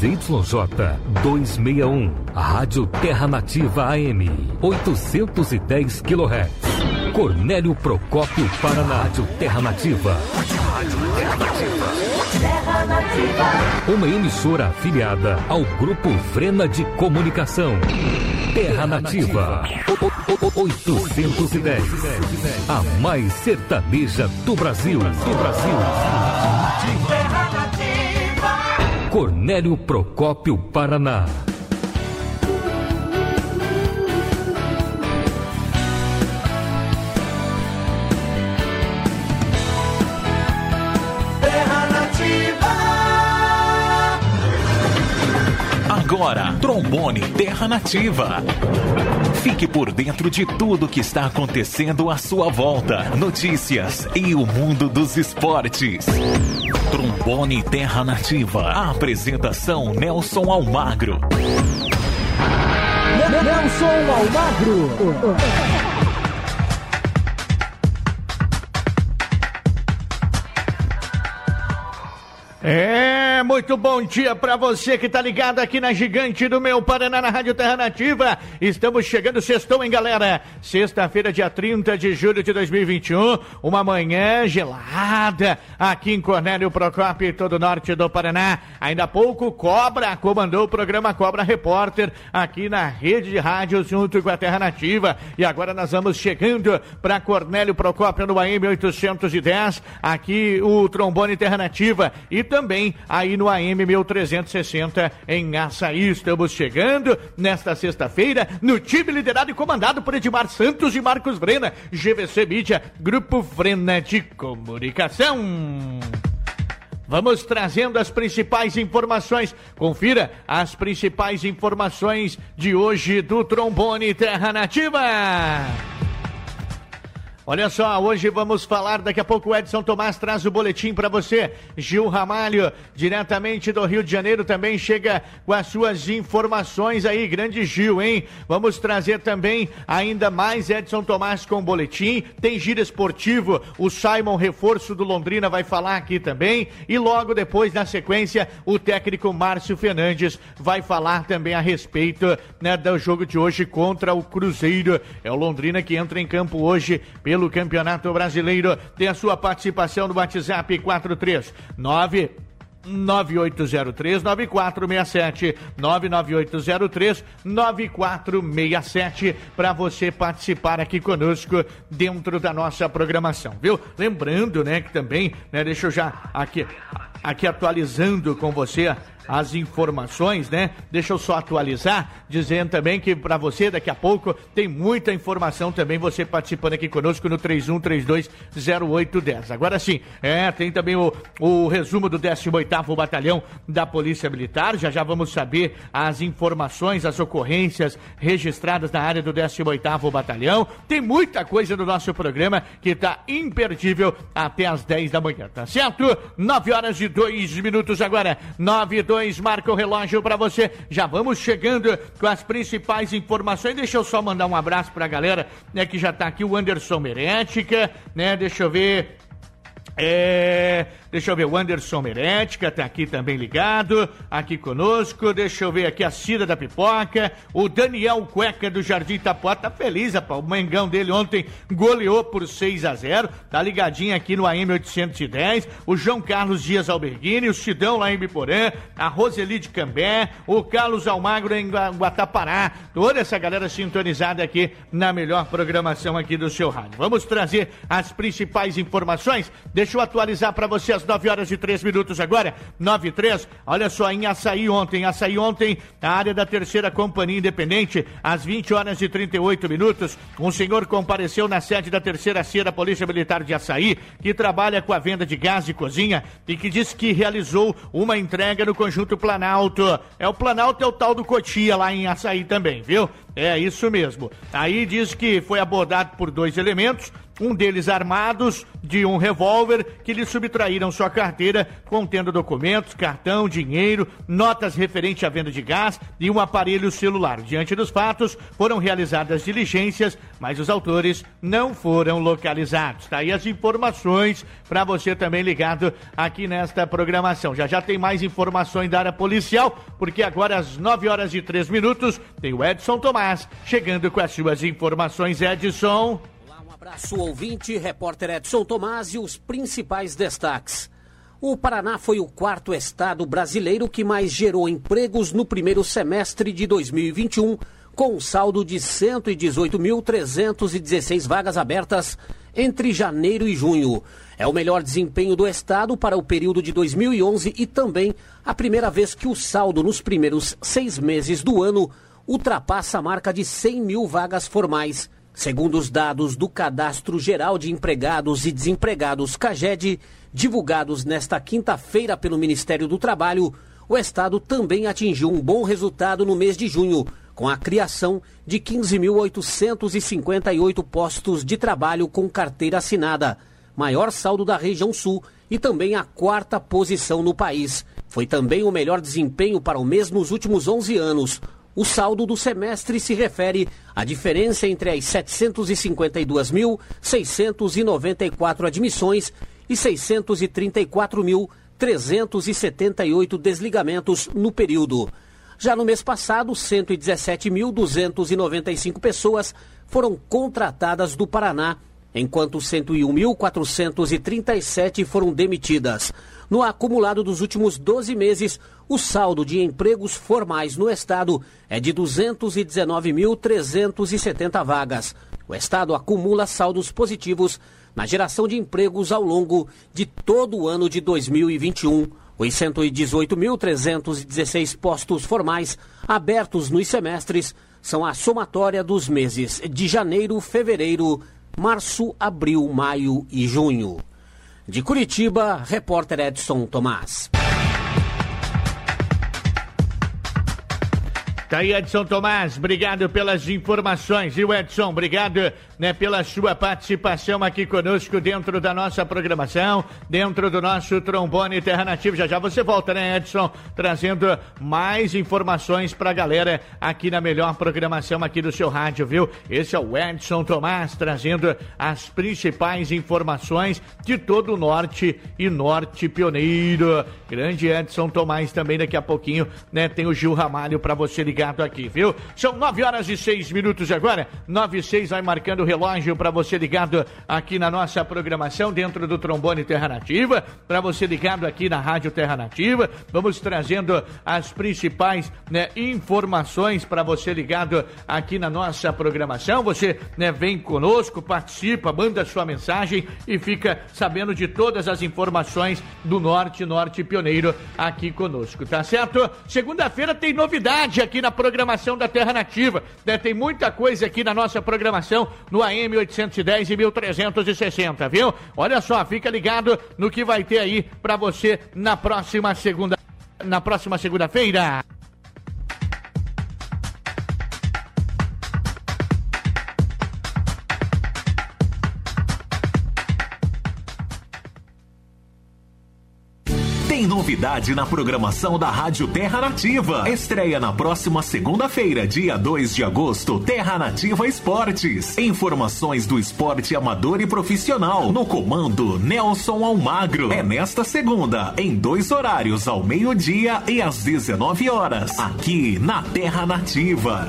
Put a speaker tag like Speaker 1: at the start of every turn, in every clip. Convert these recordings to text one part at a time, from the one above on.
Speaker 1: ZYJ 261, Rádio Terra Nativa AM, 810 kHz. Cornélio Procópio Paraná, Rádio Terra Nativa. Rádio Terra Nativa. Terra Nativa. Uma emissora afiliada ao Grupo Vrena de Comunicação. Terra Nativa. 810. A mais sertaneja do Brasil. Do Brasil. Cornélio Procópio Paraná.
Speaker 2: Agora, Trombone Terra Nativa. Fique por dentro de tudo que está acontecendo à sua volta. Notícias e o mundo dos esportes. Trombone Terra Nativa. A apresentação Nelson Almagro.
Speaker 3: Nelson Almagro.
Speaker 4: É, muito bom dia para você que tá ligado aqui na Gigante do Meu Paraná, na Rádio Terra Nativa. Estamos chegando, sextou, hein, galera? Sexta-feira, dia 30 de julho de 2021, uma manhã gelada aqui em Cornélio Procópio, todo o norte do Paraná. Ainda há pouco, Cobra comandou o programa Cobra Repórter aqui na rede de rádio junto com a Terra Nativa. E agora nós vamos chegando para Cornélio Procópio no AM 810, aqui o trombone Terra Nativa. E também aí no AM 1360 em Açaí. Estamos chegando nesta sexta-feira no time liderado e comandado por Edmar Santos e Marcos Vrena, GVC Mídia, Grupo Vrena de Comunicação. Vamos trazendo as principais informações. Confira as principais informações de hoje do Trombone Terra Nativa. Olha só, hoje vamos falar, daqui a pouco o Edson Tomás traz o boletim para você. Gil Ramalho, diretamente do Rio de Janeiro, também chega com as suas informações aí. Grande Gil, hein? Vamos trazer também ainda mais Edson Tomás com o boletim. Tem giro esportivo, o Simon Reforço do Londrina vai falar aqui também. E logo depois, na sequência, o técnico Márcio Fernandes vai falar também a respeito né, do jogo de hoje contra o Cruzeiro. É o Londrina que entra em campo hoje pelo pelo Campeonato Brasileiro. Tem a sua participação no WhatsApp 439 9803 9467 99803 9467 para você participar aqui conosco dentro da nossa programação, viu? Lembrando, né, que também, né, deixa eu já aqui aqui atualizando com você as informações, né? Deixa eu só atualizar, dizendo também que para você daqui a pouco tem muita informação também você participando aqui conosco no 31320810. Agora sim, é, tem também o, o resumo do 18º Batalhão da Polícia Militar. Já já vamos saber as informações, as ocorrências registradas na área do 18º Batalhão. Tem muita coisa no nosso programa que está imperdível até as 10 da manhã, tá certo? 9 horas e 2 minutos agora. 9 2 marca o relógio para você. Já vamos chegando com as principais informações. Deixa eu só mandar um abraço para a galera, né, que já está aqui, o Anderson Merética, né? Deixa eu ver. É, Deixa eu ver, o Anderson Merética tá aqui também ligado, aqui conosco. Deixa eu ver aqui a Cida da Pipoca. O Daniel Cueca do Jardim Itapuá tá feliz, rapaz. O Mengão dele ontem goleou por 6 a 0 Tá ligadinho aqui no AM 810. O João Carlos Dias Alberghini, o Cidão lá em Biporã, a Roseli de Cambé, o Carlos Almagro em Guatapará. Toda essa galera sintonizada aqui na melhor programação aqui do seu rádio. Vamos trazer as principais informações. Deixa eu atualizar para você às 9 horas e 3 minutos agora, 9 e 3. Olha só, em Açaí ontem, Açaí ontem, a área da terceira companhia independente, às 20 horas e 38 minutos, um senhor compareceu na sede da terceira CIA da Polícia Militar de Açaí, que trabalha com a venda de gás de cozinha e que disse que realizou uma entrega no conjunto Planalto. É o Planalto é o tal do Cotia lá em Açaí também, viu? É isso mesmo. Aí diz que foi abordado por dois elementos um deles armados de um revólver que lhe subtraíram sua carteira contendo documentos, cartão, dinheiro, notas referente à venda de gás e um aparelho celular. Diante dos fatos, foram realizadas diligências, mas os autores não foram localizados. Tá aí as informações para você também ligado aqui nesta programação. Já já tem mais informações da área policial, porque agora às 9 horas e 3 minutos tem o Edson Tomás chegando com as suas informações. Edson.
Speaker 5: Abraço ouvinte, repórter Edson Tomás e os principais destaques. O Paraná foi o quarto estado brasileiro que mais gerou empregos no primeiro semestre de 2021, com um saldo de 118.316 vagas abertas entre janeiro e junho. É o melhor desempenho do estado para o período de 2011 e também a primeira vez que o saldo nos primeiros seis meses do ano ultrapassa a marca de 100 mil vagas formais. Segundo os dados do Cadastro Geral de Empregados e Desempregados CAGED, divulgados nesta quinta-feira pelo Ministério do Trabalho, o Estado também atingiu um bom resultado no mês de junho, com a criação de 15.858 postos de trabalho com carteira assinada, maior saldo da região sul e também a quarta posição no país. Foi também o melhor desempenho para o mês nos últimos 11 anos. O saldo do semestre se refere à diferença entre as 752.694 admissões e 634.378 desligamentos no período. Já no mês passado, 117.295 pessoas foram contratadas do Paraná, enquanto 101.437 foram demitidas. No acumulado dos últimos 12 meses, o saldo de empregos formais no Estado é de 219.370 vagas. O Estado acumula saldos positivos na geração de empregos ao longo de todo o ano de 2021. Os 118.316 postos formais abertos nos semestres são a somatória dos meses de janeiro, fevereiro, março, abril, maio e junho. De Curitiba, repórter Edson Tomás.
Speaker 4: Tá aí, Edson Tomás, obrigado pelas informações. E o Edson, obrigado né, pela sua participação aqui conosco dentro da nossa programação, dentro do nosso trombone Terra Nativa. Já já você volta, né, Edson? Trazendo mais informações pra galera aqui na melhor programação aqui do seu rádio, viu? Esse é o Edson Tomás, trazendo as principais informações de todo o norte e norte pioneiro. Grande Edson Tomás também daqui a pouquinho, né? Tem o Gil Ramalho para você ligar ligado aqui, viu? São nove horas e seis minutos agora. Nove e seis vai marcando o relógio para você ligado aqui na nossa programação dentro do Trombone Terra Nativa, para você ligado aqui na Rádio Terra Nativa. Vamos trazendo as principais né, informações para você ligado aqui na nossa programação. Você né, vem conosco, participa, manda sua mensagem e fica sabendo de todas as informações do Norte, Norte Pioneiro aqui conosco, tá certo? Segunda-feira tem novidade aqui na na programação da Terra Nativa. Né? Tem muita coisa aqui na nossa programação no AM 810 e 1360, viu? Olha só, fica ligado no que vai ter aí para você na próxima segunda na próxima segunda-feira.
Speaker 2: Novidade na programação da Rádio Terra Nativa. Estreia na próxima segunda-feira, dia 2 de agosto, Terra Nativa Esportes. Informações do esporte amador e profissional. No comando Nelson Almagro. É nesta segunda, em dois horários, ao meio-dia e às 19 horas. Aqui na Terra Nativa.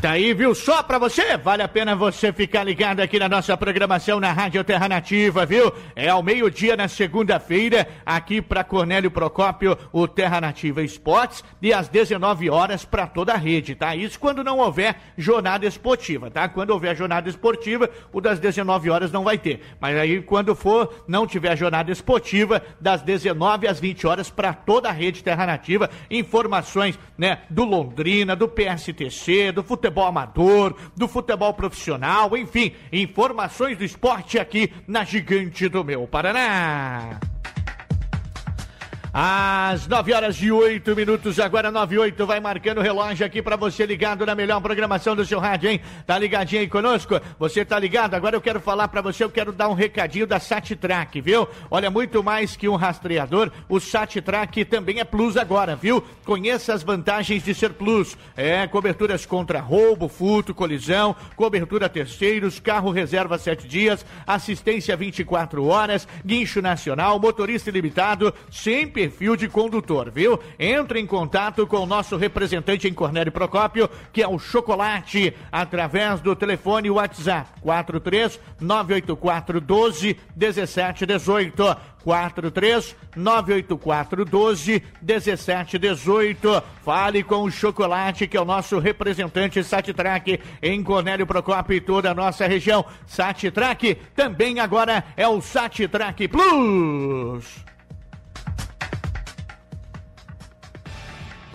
Speaker 4: Tá aí, viu? Só pra você, vale a pena você ficar ligado aqui na nossa programação na Rádio Terra Nativa, viu? É ao meio-dia na segunda-feira, aqui pra Cornélio Procópio, o Terra Nativa Esportes, e às 19 horas pra toda a rede, tá? Isso quando não houver jornada esportiva, tá? Quando houver jornada esportiva, o das 19 horas não vai ter. Mas aí, quando for, não tiver jornada esportiva, das 19 às 20 horas pra toda a rede Terra Nativa, informações, né, do Londrina, do PSTC, do futebol futebol amador, do futebol profissional, enfim, informações do esporte aqui na Gigante do Meu Paraná. Às 9 horas e 8 minutos, agora 9 e 8, vai marcando o relógio aqui para você ligado na melhor programação do seu rádio, hein? Tá ligadinho aí conosco? Você tá ligado? Agora eu quero falar para você, eu quero dar um recadinho da SatTrack, viu? Olha, muito mais que um rastreador, o SatTrack também é Plus agora, viu? Conheça as vantagens de ser Plus. É, coberturas contra roubo, furto, colisão, cobertura terceiros, carro reserva 7 dias, assistência 24 horas, guincho nacional, motorista ilimitado, sempre perfil de condutor, viu? Entre em contato com o nosso representante em Cornélio Procópio, que é o Chocolate, através do telefone WhatsApp 43 984 12 17 18. 43 984 12 17 18. Fale com o Chocolate, que é o nosso representante Satitrack em Cornélio Procópio e toda a nossa região. Satitrack também agora é o Satitrack Plus.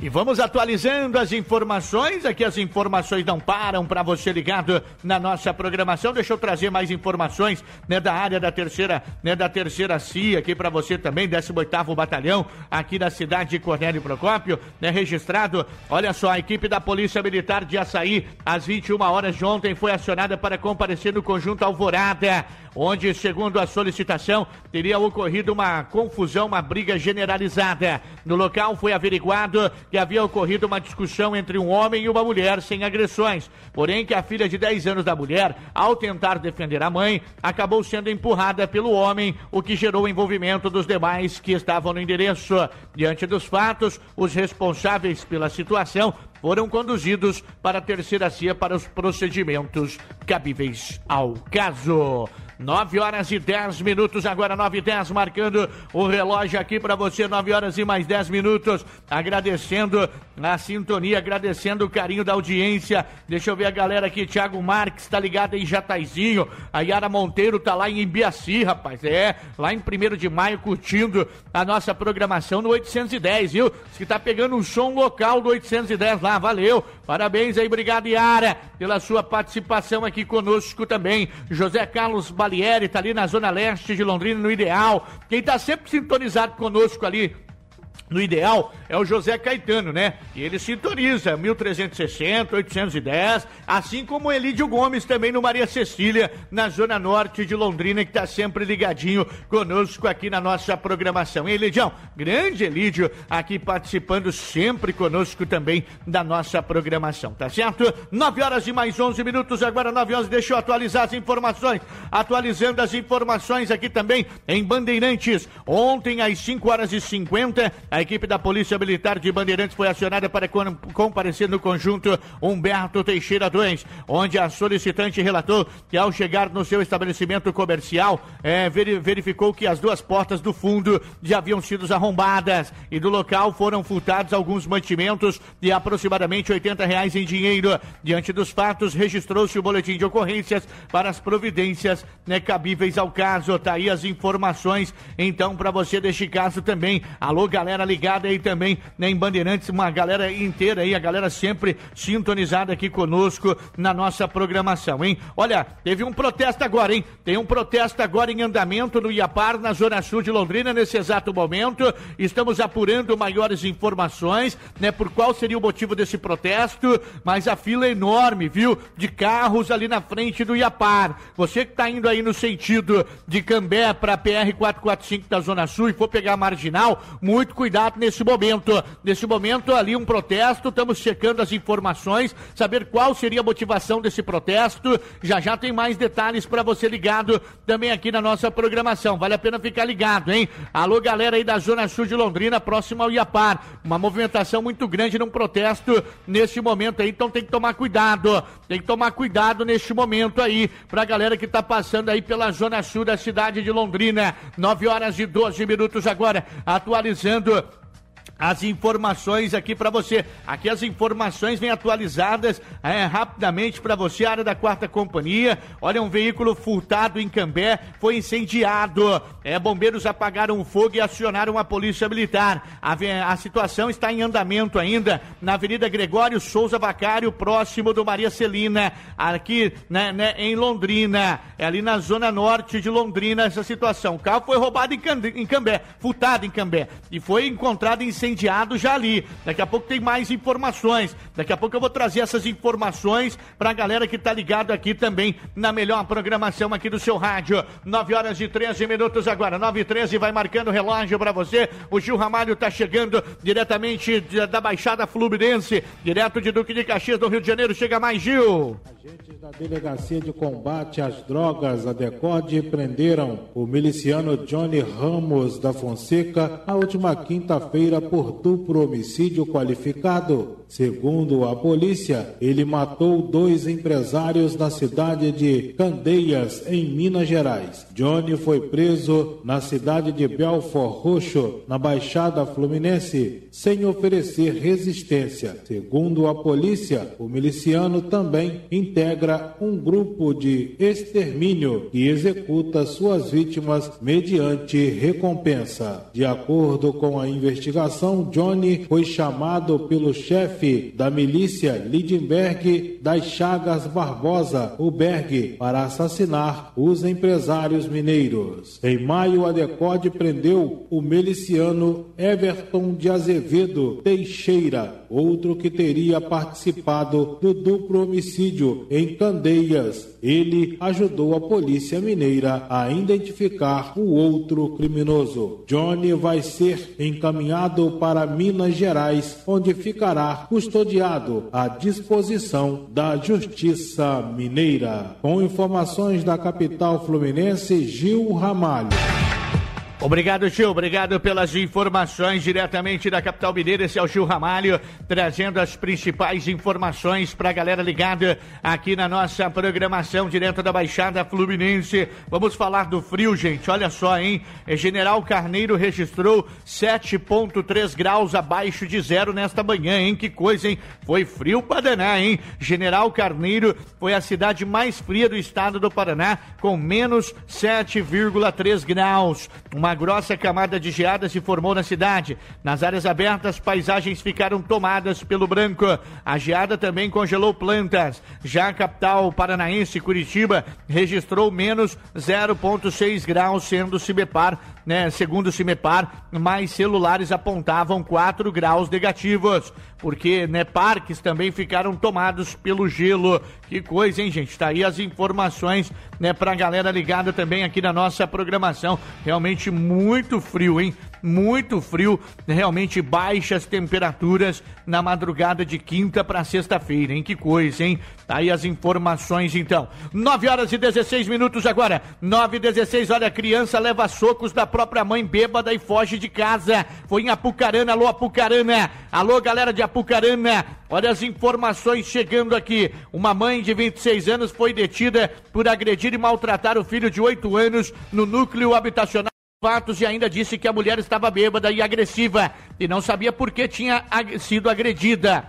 Speaker 4: E vamos atualizando as informações. Aqui as informações não param para você ligado na nossa programação. Deixa eu trazer mais informações né, da área da terceira, né, da terceira CIA aqui para você também, 18º Batalhão, aqui da cidade de Cornélio Procópio, né, registrado. Olha só, a equipe da Polícia Militar de Açaí, às 21 horas de ontem, foi acionada para comparecer no conjunto Alvorada onde, segundo a solicitação, teria ocorrido uma confusão, uma briga generalizada. No local foi averiguado que havia ocorrido uma discussão entre um homem e uma mulher sem agressões. Porém, que a filha de 10 anos da mulher, ao tentar defender a mãe, acabou sendo empurrada pelo homem, o que gerou o envolvimento dos demais que estavam no endereço. Diante dos fatos, os responsáveis pela situação foram conduzidos para a terceira CIA para os procedimentos cabíveis ao caso. 9 horas e 10 minutos, agora 9 e 10, marcando o relógio aqui para você, 9 horas e mais 10 minutos. Agradecendo a sintonia, agradecendo o carinho da audiência. Deixa eu ver a galera aqui, Thiago Marques tá ligado em Jataizinho. A Yara Monteiro tá lá em Imbiaci, rapaz. É, lá em 1 de maio, curtindo a nossa programação no 810, viu? que tá pegando um som local do 810 lá, valeu. Parabéns aí, obrigado, Yara, pela sua participação aqui conosco também. José Carlos Balieri tá ali na zona leste de Londrina, no Ideal. Quem tá sempre sintonizado conosco ali no ideal é o José Caetano, né? E ele sintoniza 1360, 810, assim como o Elídio Gomes também no Maria Cecília, na zona norte de Londrina, que tá sempre ligadinho conosco aqui na nossa programação. E Elidião, grande Elídio aqui participando sempre conosco também da nossa programação, tá certo? 9 horas e mais 11 minutos, agora 9 horas, deixa eu atualizar as informações. Atualizando as informações aqui também em Bandeirantes. Ontem às 5 horas e 50, a a equipe da Polícia Militar de Bandeirantes foi acionada para comparecer no conjunto Humberto Teixeira 2, onde a solicitante relatou que ao chegar no seu estabelecimento comercial, é, verificou que as duas portas do fundo já haviam sido arrombadas e do local foram furtados alguns mantimentos de aproximadamente 80 reais em dinheiro. Diante dos fatos, registrou-se o boletim de ocorrências para as providências né, cabíveis ao caso. Tá aí as informações, então, para você deste caso também. Alô, galera ligada aí também né, em Bandeirantes, uma galera inteira aí, a galera sempre sintonizada aqui conosco na nossa programação, hein? Olha, teve um protesto agora, hein? Tem um protesto agora em andamento no Iapar, na Zona Sul de Londrina, nesse exato momento. Estamos apurando maiores informações, né, por qual seria o motivo desse protesto, mas a fila é enorme, viu? De carros ali na frente do Iapar. Você que está indo aí no sentido de Cambé para PR 445 da Zona Sul e for pegar a marginal, muito cuidado candidato nesse momento. Nesse momento, ali um protesto, estamos checando as informações, saber qual seria a motivação desse protesto. Já já tem mais detalhes para você ligado também aqui na nossa programação. Vale a pena ficar ligado, hein? Alô, galera aí da Zona Sul de Londrina, próximo ao Iapar. Uma movimentação muito grande num protesto nesse momento aí, então tem que tomar cuidado. Tem que tomar cuidado neste momento aí, pra galera que tá passando aí pela Zona Sul da cidade de Londrina. 9 horas e 12 minutos agora, atualizando as informações aqui para você. Aqui as informações vêm atualizadas é, rapidamente para você, área da quarta companhia. Olha, um veículo furtado em Cambé foi incendiado. É, bombeiros apagaram o fogo e acionaram a polícia militar. A, a situação está em andamento ainda na Avenida Gregório Souza Vacário, próximo do Maria Celina, aqui né, né, em Londrina. É ali na zona norte de Londrina essa situação. O carro foi roubado em Cambé, furtado em Cambé e foi encontrado incendiado incendiado já ali. Daqui a pouco tem mais informações. Daqui a pouco eu vou trazer essas informações para a galera que está ligado aqui também na melhor programação aqui do seu rádio. 9 horas e 13 minutos agora. 9 e 13 vai marcando o relógio para você. O Gil Ramalho está chegando diretamente da Baixada Fluminense, direto de Duque de Caxias, do Rio de Janeiro. Chega mais, Gil.
Speaker 6: Agentes da Delegacia de Combate às Drogas, a DECOD, prenderam o miliciano Johnny Ramos da Fonseca na última quinta-feira por duplo homicídio qualificado. Segundo a polícia, ele matou dois empresários na cidade de Candeias, em Minas Gerais. Johnny foi preso na cidade de Belfort Roxo, na Baixada Fluminense, sem oferecer resistência. Segundo a polícia, o miliciano também integra um grupo de extermínio que executa suas vítimas mediante recompensa. De acordo com a investigação, Johnny foi chamado pelo chefe da milícia Lindenberg das Chagas Barbosa, o Berg, para assassinar os empresários mineiros. Em maio, a Decode prendeu o miliciano Everton de Azevedo Teixeira, outro que teria participado do duplo homicídio em Candeias. Ele ajudou a polícia mineira a identificar o outro criminoso. Johnny vai ser encaminhado para Minas Gerais, onde ficará custodiado à disposição da Justiça Mineira. Com informações da capital fluminense, Gil Ramalho.
Speaker 4: Obrigado, Gil. Obrigado pelas informações diretamente da capital mineira. Esse é o Gil Ramalho, trazendo as principais informações para a galera ligada aqui na nossa programação direto da Baixada Fluminense. Vamos falar do frio, gente. Olha só, hein? General Carneiro registrou 7,3 graus abaixo de zero nesta manhã, hein? Que coisa, hein? Foi frio para danar, hein? General Carneiro foi a cidade mais fria do estado do Paraná, com menos 7,3 graus. Uma uma grossa camada de geada se formou na cidade. Nas áreas abertas, paisagens ficaram tomadas pelo branco. A geada também congelou plantas. Já a capital paranaense, Curitiba, registrou menos 0,6 graus, sendo Cibepar, né, segundo o Cimepar, mais celulares apontavam 4 graus negativos porque né, parques também ficaram tomados pelo gelo. Que coisa, hein, gente? Tá aí as informações, né, pra galera ligada também aqui na nossa programação. Realmente muito frio, hein? Muito frio, realmente baixas temperaturas na madrugada de quinta para sexta-feira, hein? Que coisa, hein? Tá aí as informações então. 9 horas e 16 minutos agora. 9 e 16, olha, a criança leva socos da própria mãe bêbada e foge de casa. Foi em Apucarana, alô Apucarana. Alô, galera de Apucarana. Olha as informações chegando aqui. Uma mãe de 26 anos foi detida por agredir e maltratar o filho de 8 anos no núcleo habitacional fatos e ainda disse que a mulher estava bêbada e agressiva e não sabia por que tinha sido agredida.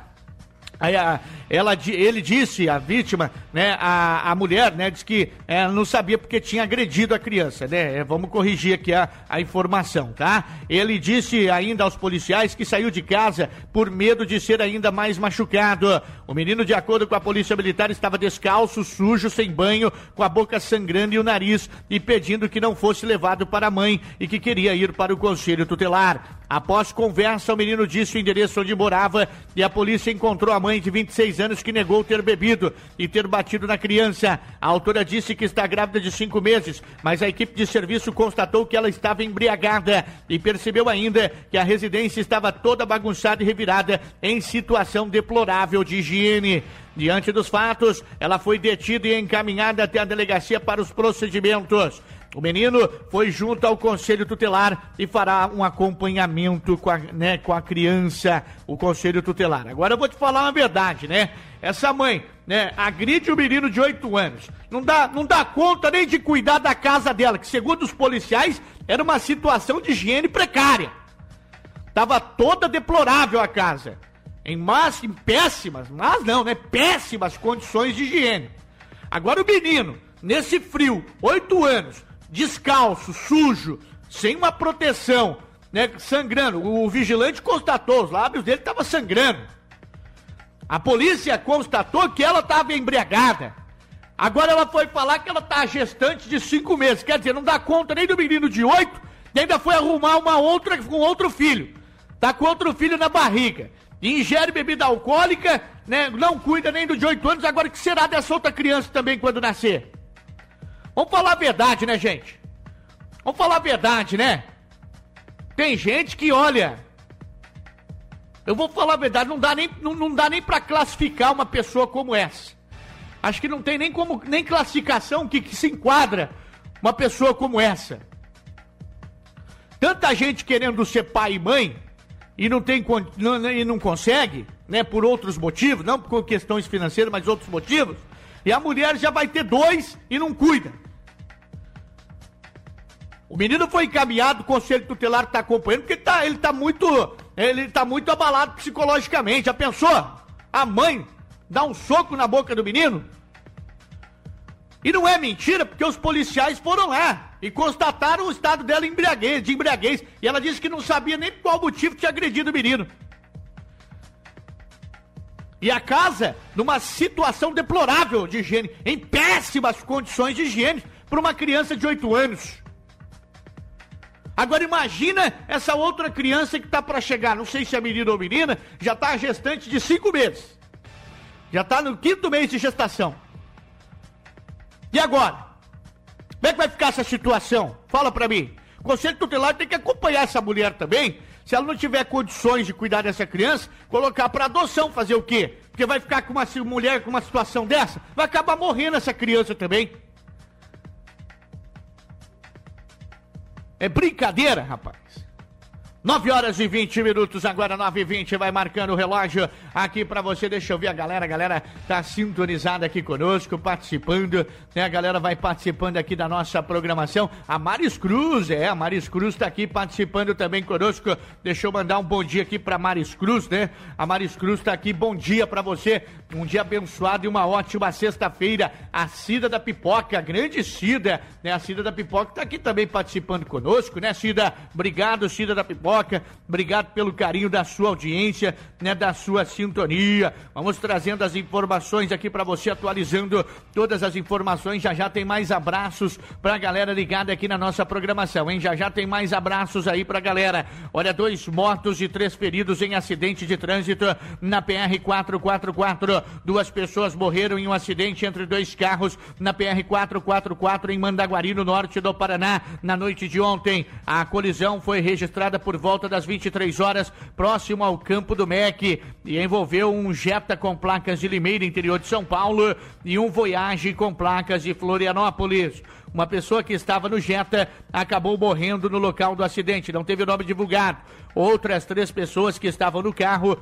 Speaker 4: Aí, a, ela, ele disse, a vítima, né, a, a mulher, né, disse que é, não sabia porque tinha agredido a criança, né? É, vamos corrigir aqui a, a informação, tá? Ele disse ainda aos policiais que saiu de casa por medo de ser ainda mais machucado. O menino, de acordo com a polícia militar, estava descalço, sujo, sem banho, com a boca sangrando e o nariz, e pedindo que não fosse levado para a mãe e que queria ir para o conselho tutelar. Após conversa, o menino disse o endereço onde morava e a polícia encontrou a mãe de 26 anos que negou ter bebido e ter batido na criança. A autora disse que está grávida de cinco meses, mas a equipe de serviço constatou que ela estava embriagada e percebeu ainda que a residência estava toda bagunçada e revirada em situação deplorável de higiene. Diante dos fatos, ela foi detida e encaminhada até a delegacia para os procedimentos. O menino foi junto ao conselho tutelar e fará um acompanhamento com a, né, com a criança, o conselho tutelar. Agora eu vou te falar uma verdade, né? Essa mãe, né, agride o menino de 8 anos. Não dá, não dá conta nem de cuidar da casa dela, que segundo os policiais era uma situação de higiene precária. Tava toda deplorável a casa. Em más, em péssimas, mas não, né? Péssimas condições de higiene. Agora o menino, nesse frio, oito anos, descalço, sujo, sem uma proteção, né? Sangrando. O vigilante constatou, os lábios dele estavam sangrando. A polícia constatou que ela estava embriagada. Agora ela foi falar que ela está gestante de cinco meses. Quer dizer, não dá conta nem do menino de oito, e ainda foi arrumar uma outra com outro filho. Tá com outro filho na barriga. Ingere bebida alcoólica, né? Não cuida nem do de oito anos. Agora que será dessa outra criança também quando nascer? Vamos falar a verdade, né, gente? Vamos falar a verdade, né? Tem gente que, olha, eu vou falar a verdade, não dá nem, não, não dá nem para classificar uma pessoa como essa. Acho que não tem nem como nem classificação que, que se enquadra uma pessoa como essa. Tanta gente querendo ser pai e mãe e não tem não, e não consegue, né, por outros motivos, não por questões financeiras, mas outros motivos. E a mulher já vai ter dois e não cuida. O menino foi encaminhado, o conselho tutelar está acompanhando, porque ele está ele tá muito, ele tá muito abalado psicologicamente. Já pensou? A mãe dá um soco na boca do menino? E não é mentira, porque os policiais foram lá e constataram o estado dela embriaguez, de embriaguez. E ela disse que não sabia nem qual motivo tinha agredido o menino. E a casa, numa situação deplorável de higiene, em péssimas condições de higiene, para uma criança de 8 anos. Agora imagina essa outra criança que está para chegar, não sei se é menino ou menina, já está gestante de cinco meses. Já está no quinto mês de gestação. E agora? Como é que vai ficar essa situação? Fala para mim. O Conselho Tutelar tem que acompanhar essa mulher também. Se ela não tiver condições de cuidar dessa criança, colocar para adoção, fazer o quê? Porque vai ficar com uma mulher com uma situação dessa, vai acabar morrendo essa criança também. É brincadeira, rapaz. 9 horas e 20 minutos, agora 9 e 20 vai marcando o relógio aqui para você. Deixa eu ver a galera, a galera tá sintonizada aqui conosco, participando, né? A galera vai participando aqui da nossa programação. A Maris Cruz, é, a Maris Cruz tá aqui participando também conosco. Deixa eu mandar um bom dia aqui para Maris Cruz, né? A Maris Cruz tá aqui, bom dia para você. Um dia abençoado e uma ótima sexta-feira. A Cida da Pipoca, grande Cida, né? A Cida da Pipoca tá aqui também participando conosco, né, Cida? Obrigado, Cida da Pipoca. Obrigado pelo carinho da sua audiência, né, da sua sintonia. Vamos trazendo as informações aqui para você, atualizando todas as informações. Já já tem mais abraços para a galera ligada aqui na nossa programação, hein? Já já tem mais abraços aí para a galera. Olha, dois mortos e três feridos em acidente de trânsito na PR 444. Duas pessoas morreram em um acidente entre dois carros na PR 444 em Mandaguari, no norte do Paraná, na noite de ontem. A colisão foi registrada por volta das 23 horas, próximo ao campo do MEC, e envolveu um Jetta com placas de Limeira, interior de São Paulo, e um Voyage com placas de Florianópolis. Uma pessoa que estava no Jetta acabou morrendo no local do acidente, não teve o nome divulgado. Outras três pessoas que estavam no carro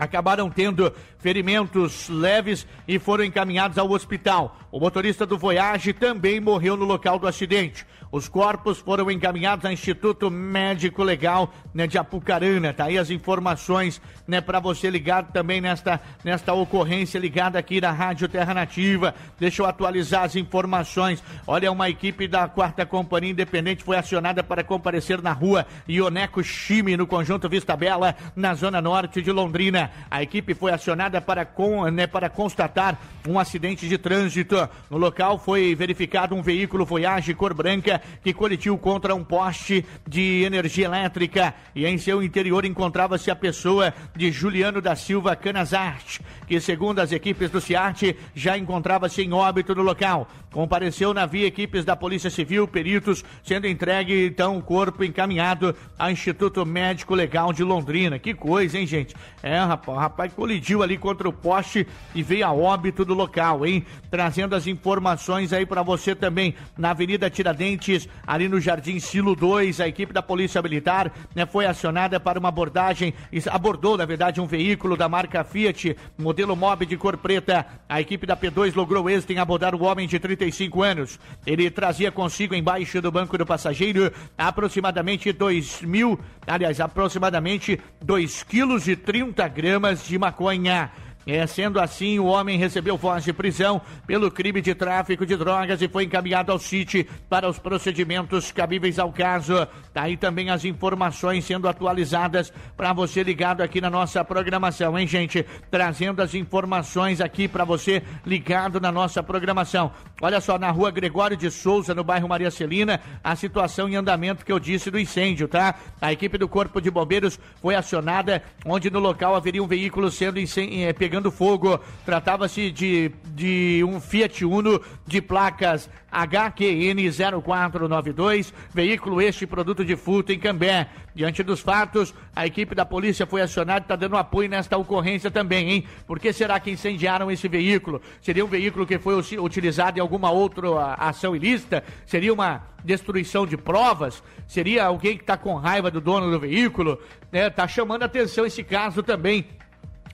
Speaker 4: acabaram tendo ferimentos leves e foram encaminhados ao hospital. O motorista do Voyage também morreu no local do acidente. Os corpos foram encaminhados ao Instituto Médico Legal né, de Apucarana. Tá aí as informações né, para você ligado também nesta, nesta ocorrência ligada aqui da Rádio Terra Nativa. Deixa eu atualizar as informações. Olha, uma equipe da quarta companhia independente foi acionada para comparecer na rua Ioneco Chime, no conjunto Vista Bela, na zona norte de Londrina. A equipe foi acionada para, com, né, para constatar um acidente de trânsito. No local foi verificado um veículo Voyage cor branca que colidiu contra um poste de energia elétrica e em seu interior encontrava-se a pessoa de Juliano da Silva Canazarte, que segundo as equipes do CIART já encontrava-se em óbito no local. Compareceu na via equipes da Polícia Civil, peritos, sendo entregue então o corpo encaminhado ao Instituto Médico Legal de Londrina. Que coisa, hein, gente? É, rapaz, o rapaz colidiu ali contra o poste e veio a óbito do local, hein? Trazendo as informações aí para você também na Avenida Tiradentes, ali no Jardim Silo 2, a equipe da Polícia Militar né, foi acionada para uma abordagem, abordou, na verdade, um veículo da marca Fiat, modelo Mob de cor preta. A equipe da P2 logrou êxito em abordar o homem de 30 35 anos. Ele trazia consigo embaixo do banco do passageiro aproximadamente 2 mil, aliás, aproximadamente 2 quilos e 30 gramas de maconha. É, sendo assim, o homem recebeu voz de prisão pelo crime de tráfico de drogas e foi encaminhado ao CIT para os procedimentos cabíveis ao caso. Tá aí também as informações sendo atualizadas para você ligado aqui na nossa programação, hein, gente? Trazendo as informações aqui para você ligado na nossa programação. Olha só, na rua Gregório de Souza, no bairro Maria Celina, a situação em andamento que eu disse do incêndio, tá? A equipe do Corpo de Bombeiros foi acionada, onde no local haveria um veículo sendo eh, pegando fogo. Tratava-se de, de um Fiat Uno de placas HQN 0492, veículo este produto de furto em Cambé. Diante dos fatos, a equipe da polícia foi acionada e está dando apoio nesta ocorrência também, hein? Por que será que incendiaram esse veículo? Seria um veículo que foi utilizado em alguma outra ação ilícita? Seria uma destruição de provas? Seria alguém que está com raiva do dono do veículo? Está né? chamando atenção esse caso também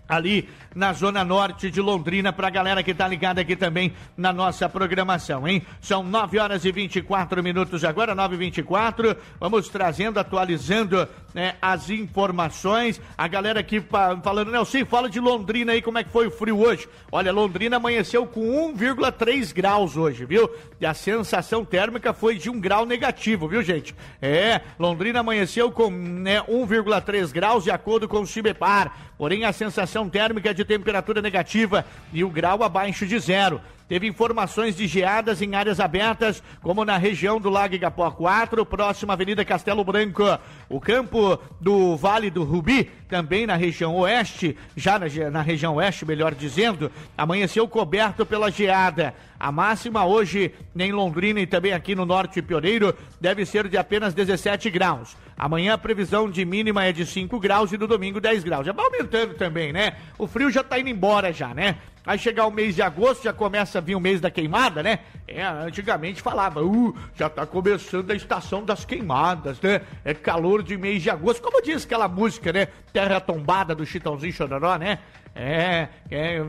Speaker 4: ali na zona norte de Londrina, para a galera que está ligada aqui também na nossa programação, hein? São 9 horas e 24 minutos agora, 9 e 24 Vamos trazendo, atualizando né, as informações. A galera aqui falando, Nelson, fala de Londrina aí, como é que foi o frio hoje? Olha, Londrina amanheceu com 1,3 graus hoje, viu? E a sensação térmica foi de um grau negativo, viu, gente? É, Londrina amanheceu com né, 1,3 graus de acordo com o Cibepar. Porém, a sensação térmica é de temperatura negativa e o grau abaixo de zero. Teve informações de geadas em áreas abertas, como na região do Lago Igapó 4, próxima Avenida Castelo Branco. O campo do Vale do Rubi, também na região oeste, já na, na região oeste, melhor dizendo, amanheceu coberto pela geada. A máxima hoje em Londrina e também aqui no Norte Pioneiro deve ser de apenas 17 graus. Amanhã a previsão de mínima é de 5 graus e no domingo 10 graus. Já vai aumentando também, né? O frio já tá indo embora já, né? Aí chegar o mês de agosto, já começa a vir o mês da queimada, né? É, antigamente falava, uh, já tá começando a estação das queimadas, né? É calor de mês de agosto. Como diz aquela música, né? Terra tombada do Chitãozinho Chororó, né? É, é,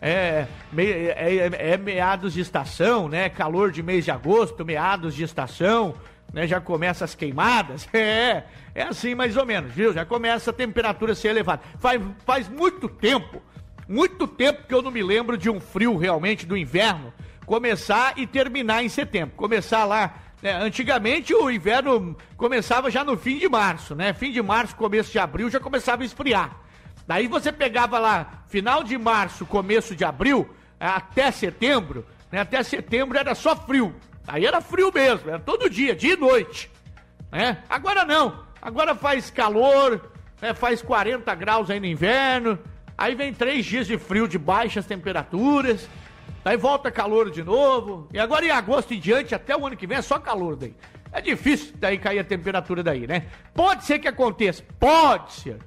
Speaker 4: é, é, é, meados de estação, né? Calor de mês de agosto, meados de estação, né? Já começa as queimadas. É, é assim mais ou menos, viu? Já começa a temperatura a ser elevada. Faz, faz muito tempo muito tempo que eu não me lembro de um frio realmente do inverno começar e terminar em setembro. Começar lá. Né? Antigamente o inverno começava já no fim de março, né? Fim de março, começo de abril já começava a esfriar. Daí você pegava lá final de março, começo de abril, até setembro, né? Até setembro era só frio. Aí era frio mesmo, era todo dia, dia e noite. Né? Agora não. Agora faz calor, né? faz 40 graus aí no inverno, Aí vem três dias de frio, de baixas temperaturas. Daí volta calor de novo. E agora em agosto em diante, até o ano que vem, é só calor daí. É difícil daí cair a temperatura daí, né? Pode ser que aconteça, pode ser,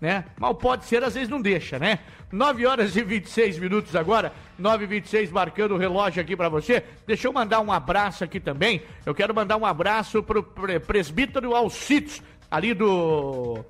Speaker 4: né? Mas pode ser, às vezes não deixa, né? 9 horas e 26 minutos agora, 9 e 26 marcando o relógio aqui para você. Deixa eu mandar um abraço aqui também. Eu quero mandar um abraço pro presbítero Alcitos, ali do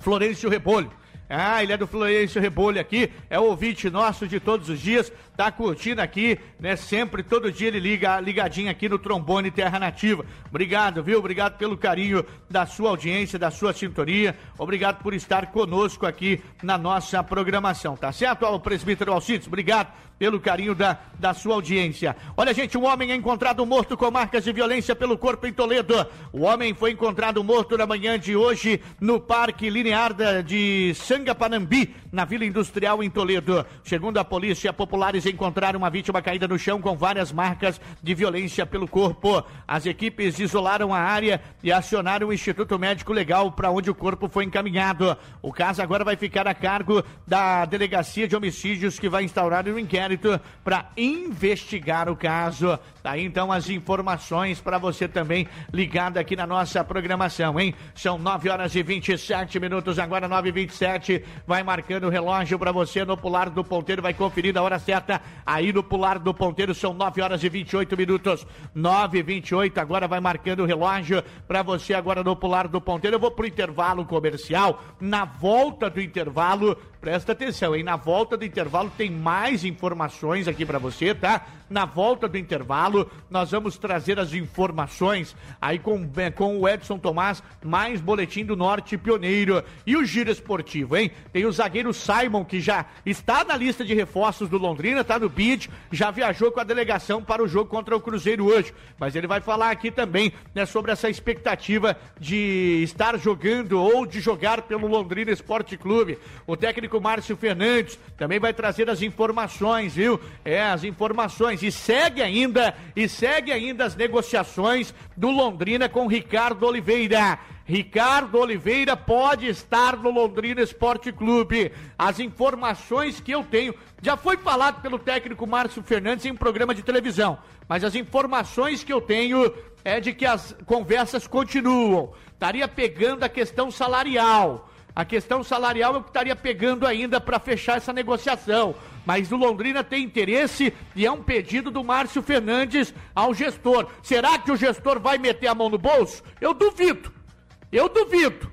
Speaker 4: Florencio Repolho. Ah, ele é do Florencio Rebolho aqui, é ouvinte nosso de todos os dias, tá curtindo aqui, né? Sempre, todo dia ele liga, ligadinho aqui no Trombone Terra Nativa. Obrigado, viu? Obrigado pelo carinho da sua audiência, da sua sintonia. Obrigado por estar conosco aqui na nossa programação, tá certo? Ao presbítero Alcides, obrigado pelo carinho da, da sua audiência. Olha, gente, um homem é encontrado morto com marcas de violência pelo corpo em Toledo. O homem foi encontrado morto na manhã de hoje no Parque Linear de Sangapanambi, na Vila Industrial em Toledo. Segundo a polícia, populares encontraram uma vítima caída no chão com várias marcas de violência pelo corpo. As equipes isolaram a área e acionaram o Instituto Médico Legal para onde o corpo foi encaminhado. O caso agora vai ficar a cargo da Delegacia de Homicídios que vai instaurar um inquérito para investigar o caso. Tá aí então as informações para você também ligado aqui na nossa programação, hein? São 9 horas e 27 minutos, agora 9 e 27 Vai marcando o relógio para você no pular do ponteiro, vai conferir a hora certa. Aí no pular do ponteiro são 9 horas e 28 minutos. 9 e 28 agora vai marcando o relógio para você agora no pular do ponteiro. Eu vou pro intervalo comercial. Na volta do intervalo, Presta atenção, hein? Na volta do intervalo tem mais informações aqui para você, tá? Na volta do intervalo, nós vamos trazer as informações aí com, é, com o Edson Tomás, mais boletim do Norte Pioneiro. E o giro esportivo, hein? Tem o zagueiro Simon, que já está na lista de reforços do Londrina, tá no bid, já viajou com a delegação para o jogo contra o Cruzeiro hoje. Mas ele vai falar aqui também, né, sobre essa expectativa de estar jogando ou de jogar pelo Londrina Esporte Clube. O técnico técnico Márcio Fernandes também vai trazer as informações, viu? É, as informações. E segue ainda, e segue ainda as negociações do Londrina com Ricardo Oliveira. Ricardo Oliveira pode estar no Londrina Esporte Clube. As informações que eu tenho, já foi falado pelo técnico Márcio Fernandes em um programa de televisão, mas as informações que eu tenho é de que as conversas continuam. Estaria pegando a questão salarial. A questão salarial é o que estaria pegando ainda para fechar essa negociação. Mas o Londrina tem interesse e é um pedido do Márcio Fernandes ao gestor. Será que o gestor vai meter a mão no bolso? Eu duvido. Eu duvido.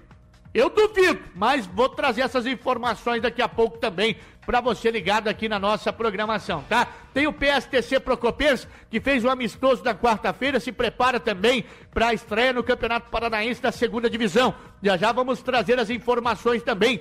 Speaker 4: Eu duvido, mas vou trazer essas informações daqui a pouco também para você ligado aqui na nossa programação, tá? Tem o PSTC Procopês, que fez o amistoso da quarta-feira, se prepara também para a estreia no Campeonato Paranaense da segunda divisão. Já já vamos trazer as informações também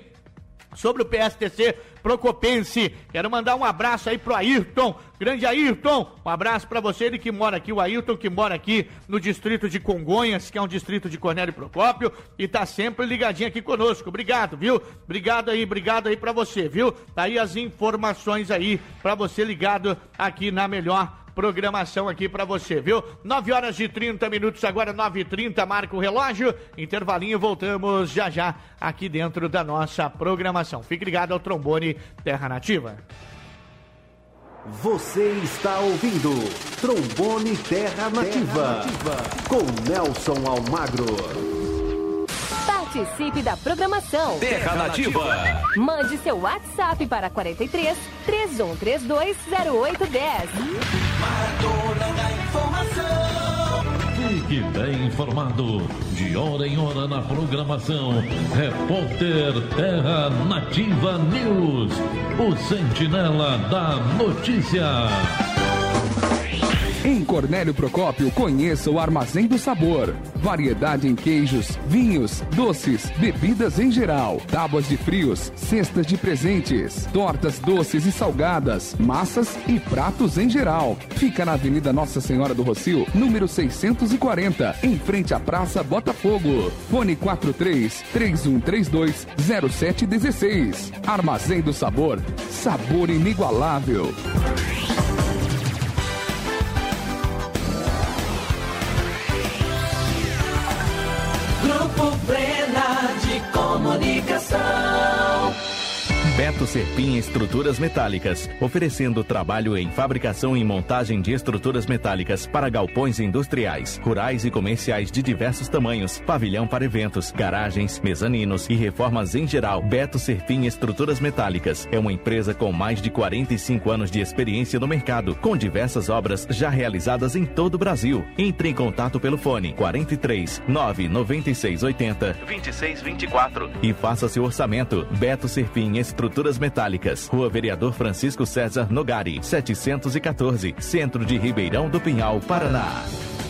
Speaker 4: sobre o PSTC Procopense. Quero mandar um abraço aí pro Ayrton, grande Ayrton. Um abraço para você, ele que mora aqui, o Ayrton que mora aqui no distrito de Congonhas, que é um distrito de Cornélio Procópio e tá sempre ligadinho aqui conosco. Obrigado, viu? Obrigado aí, obrigado aí para você, viu? Tá aí as informações aí para você ligado aqui na melhor programação aqui para você, viu? 9 horas e 30 minutos, agora 9 e 30 marca o relógio. Intervalinho, voltamos já já aqui dentro da nossa programação. Fique ligado ao trombone Terra Nativa.
Speaker 7: Você está ouvindo Trombone Terra Nativa, Terra Nativa. com Nelson Almagro.
Speaker 8: Participe da programação.
Speaker 2: Terra Nativa.
Speaker 8: Mande seu WhatsApp para 43 3132 0810.
Speaker 9: Maratona da Informação.
Speaker 10: Fique bem informado. De hora em hora na programação. Repórter Terra Nativa News. O sentinela da notícia.
Speaker 11: Em Cornélio Procópio, conheça o Armazém do Sabor. Variedade em queijos, vinhos, doces, bebidas em geral, tábuas de frios, cestas de presentes, tortas doces e salgadas, massas e pratos em geral. Fica na Avenida Nossa Senhora do Rocio, número 640, em frente à Praça Botafogo. Fone 43 3132 0716. Armazém do Sabor, sabor inigualável.
Speaker 2: Beto Serpim Estruturas Metálicas, oferecendo trabalho em fabricação e montagem de estruturas metálicas para galpões industriais, rurais e comerciais de diversos tamanhos, pavilhão para eventos, garagens, mezaninos e reformas em geral. Beto Serpim Estruturas Metálicas é uma empresa com mais de 45 anos de experiência no mercado, com diversas obras já realizadas em todo o Brasil. Entre em contato pelo fone 43 996 80 26 24 e faça seu orçamento. Beto Serpim Estruturas Estruturas Metálicas, Rua Vereador Francisco César Nogari, 714, Centro de Ribeirão do Pinhal, Paraná.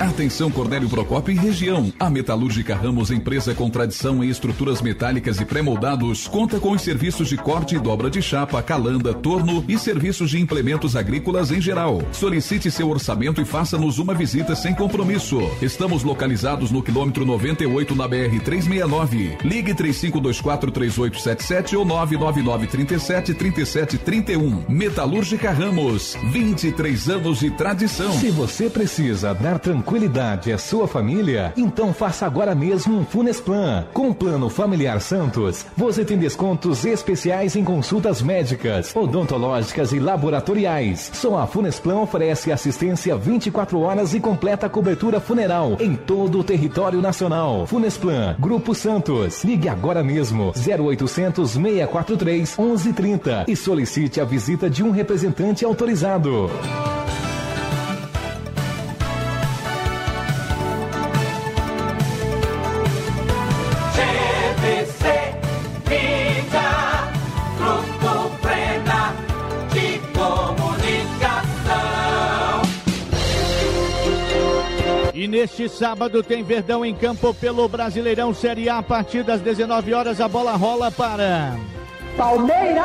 Speaker 11: Atenção Cornélio Procópio e região. A Metalúrgica Ramos, empresa com tradição em estruturas metálicas e pré-moldados, conta com os serviços de corte e dobra de chapa, calanda, torno e serviços de implementos agrícolas em geral. Solicite seu orçamento e faça-nos uma visita sem compromisso. Estamos localizados no quilômetro 98 na BR 369. Ligue 35243877 ou 999373731. Metalúrgica Ramos, 23 anos de tradição.
Speaker 1: Se você precisa dar tranquilo
Speaker 12: tranquilidade é sua família? Então faça agora mesmo um Funesplan. Com o Plano Familiar Santos, você tem descontos especiais em consultas médicas, odontológicas e laboratoriais. Só a Funesplan oferece assistência 24 horas e completa cobertura funeral em todo o território nacional. Funesplan, Grupo Santos. Ligue agora mesmo 0800 643 1130 e solicite a visita de um representante autorizado.
Speaker 4: Neste sábado tem Verdão em campo pelo Brasileirão Série A a partir das 19 horas a bola rola para
Speaker 9: Palmeiras,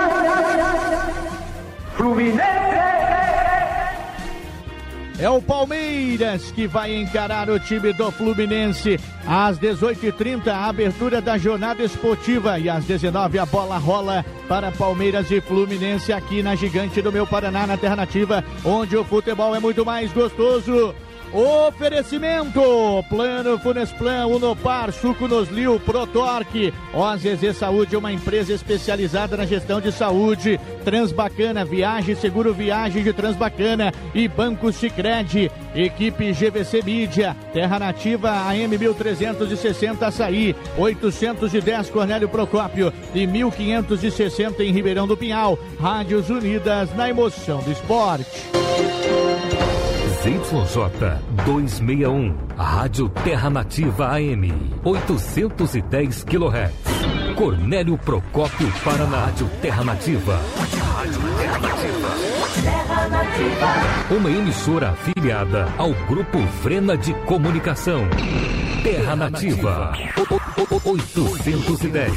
Speaker 4: É o Palmeiras que vai encarar o time do Fluminense. Às 18h30, a abertura da jornada esportiva. E às 19 a bola rola para Palmeiras e Fluminense aqui na Gigante do Meu Paraná, na Terra Nativa, onde o futebol é muito mais gostoso. Oferecimento: Plano Funesplan, Unopar, Suco Noslil, Protorque, OZZ Saúde, uma empresa especializada na gestão de saúde, Transbacana, Viagem Seguro Viagem de Transbacana e Banco Sicredi. Equipe GVC Mídia, Terra Nativa AM 1360 Açaí, 810 Cornélio Procópio e 1560 em Ribeirão do Pinhal. Rádios Unidas na emoção do esporte.
Speaker 1: ZYJ 261, Rádio Terra Nativa AM, 810 kHz. Cornélio Procópio Paraná, Rádio Terra Nativa.
Speaker 9: Terra Nativa.
Speaker 1: Uma emissora afiliada ao Grupo Vrena de Comunicação. Terra Nativa. O- o- o- 810.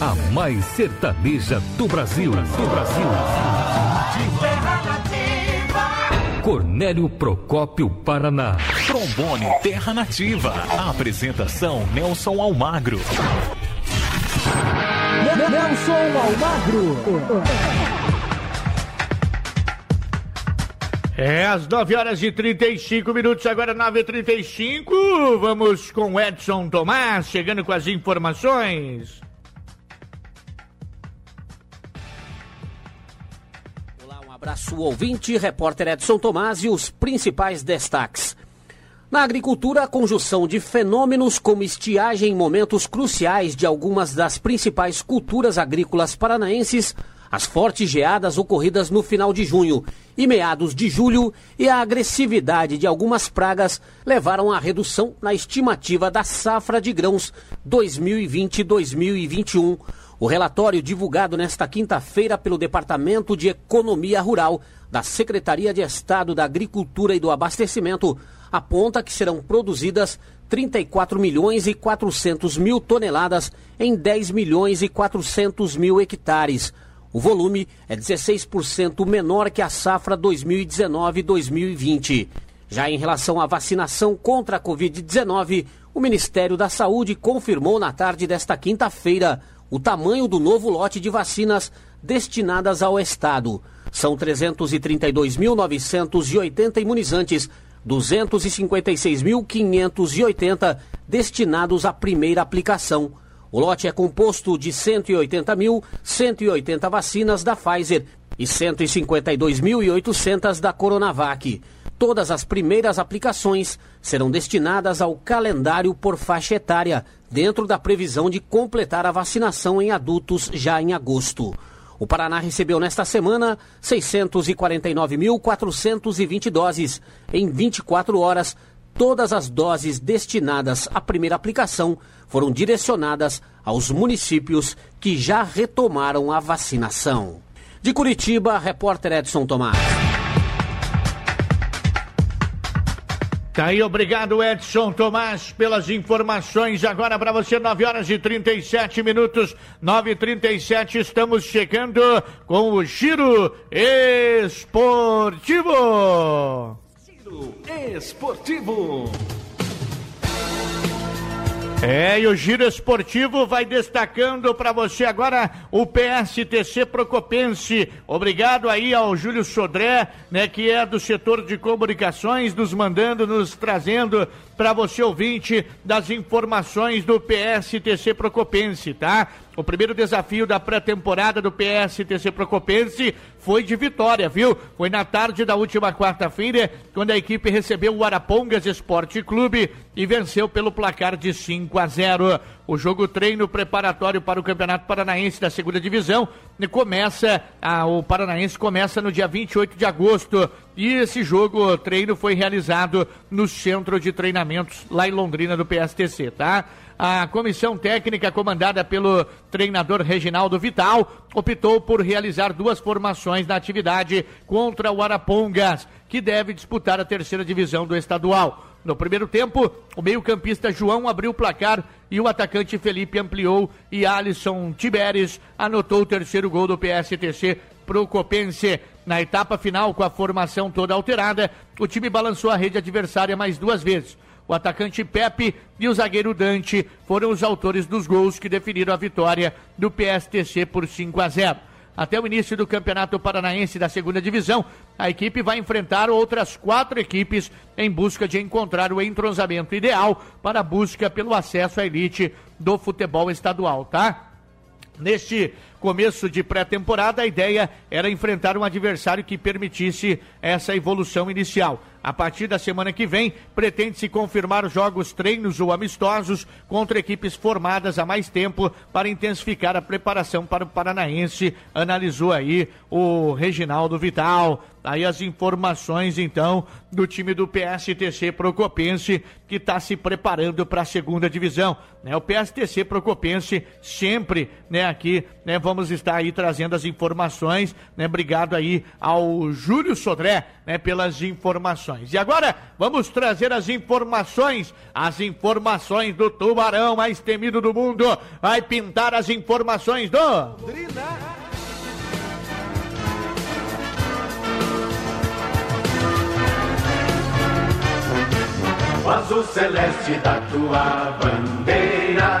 Speaker 1: A mais sertaneja do Brasil. Do Brasil. Cornélio Procópio Paraná.
Speaker 2: Trombone Terra Nativa. A apresentação Nelson Almagro.
Speaker 3: Nelson Almagro.
Speaker 4: É às 9 horas e 35 minutos, agora 9 e 35 Vamos com Edson Tomás, chegando com as informações.
Speaker 5: Abraço ouvinte, repórter Edson Tomás e os principais destaques. Na agricultura, a conjunção de fenômenos como estiagem em momentos cruciais de algumas das principais culturas agrícolas paranaenses, as fortes geadas ocorridas no final de junho e meados de julho e a agressividade de algumas pragas levaram à redução na estimativa da safra de grãos 2020-2021. O relatório divulgado nesta quinta-feira pelo Departamento de Economia Rural da Secretaria de Estado da Agricultura e do Abastecimento aponta que serão produzidas 34 milhões e 400 mil toneladas em 10 milhões e 400 mil hectares. O volume é 16% menor que a safra 2019-2020. Já em relação à vacinação contra a Covid-19, o Ministério da Saúde confirmou na tarde desta quinta-feira o tamanho do novo lote de vacinas destinadas ao Estado. São 332.980 imunizantes, 256.580 destinados à primeira aplicação. O lote é composto de 180.180 vacinas da Pfizer e 152.800 da Coronavac. Todas as primeiras aplicações serão destinadas ao calendário por faixa etária, dentro da previsão de completar a vacinação em adultos já em agosto. O Paraná recebeu nesta semana 649.420 doses. Em 24 horas, todas as doses destinadas à primeira aplicação foram direcionadas aos municípios que já retomaram a vacinação. De Curitiba, repórter Edson Tomás.
Speaker 4: Tá aí, obrigado Edson Tomás pelas informações. Agora para você, 9 horas e 37 minutos, 9 e 37 estamos chegando com o Giro Esportivo.
Speaker 2: Esportivo.
Speaker 4: É, e o Giro Esportivo vai destacando para você agora o PSTC Procopense. Obrigado aí ao Júlio Sodré, né, que é do setor de comunicações, nos mandando, nos trazendo para você ouvinte das informações do PSTC Procopense, tá? O primeiro desafio da pré-temporada do PSTC Procopense foi de vitória, viu? Foi na tarde da última quarta-feira, quando a equipe recebeu o Arapongas Esporte Clube e venceu pelo placar de 5 a 0. O jogo treino preparatório para o Campeonato Paranaense da Segunda Divisão começa, o Paranaense começa no dia 28 de agosto e esse jogo treino foi realizado no Centro de Treinamentos lá em Londrina do PSTC, tá? A comissão técnica, comandada pelo treinador Reginaldo Vital, optou por realizar duas formações na atividade contra o Arapongas, que deve disputar a terceira divisão do estadual. No primeiro tempo, o meio-campista João abriu o placar e o atacante Felipe ampliou e Alisson Tiberes anotou o terceiro gol do PSTC pro Copense. Na etapa final, com a formação toda alterada, o time balançou a rede adversária mais duas vezes. O atacante Pepe e o zagueiro Dante foram os autores dos gols que definiram a vitória do PSTC por 5 a 0. Até o início do Campeonato Paranaense da Segunda Divisão, a equipe vai enfrentar outras quatro equipes em busca de encontrar o entrosamento ideal para a busca pelo acesso à elite do futebol estadual, tá? Neste começo de pré-temporada, a ideia era enfrentar um adversário que permitisse essa evolução inicial. A partir da semana que vem, pretende-se confirmar jogos, treinos ou amistosos contra equipes formadas há mais tempo para intensificar a preparação para o Paranaense, analisou aí o Reginaldo Vital. Aí as informações, então, do time do PSTC Procopense, que está se preparando para a segunda divisão. Né? O PSTC Procopense sempre, né, aqui, né, vamos estar aí trazendo as informações, né? Obrigado aí ao Júlio Sodré, né, pelas informações. E agora, vamos trazer as informações, as informações do tubarão mais temido do mundo. Vai pintar as informações do...
Speaker 9: O azul celeste da tua bandeira,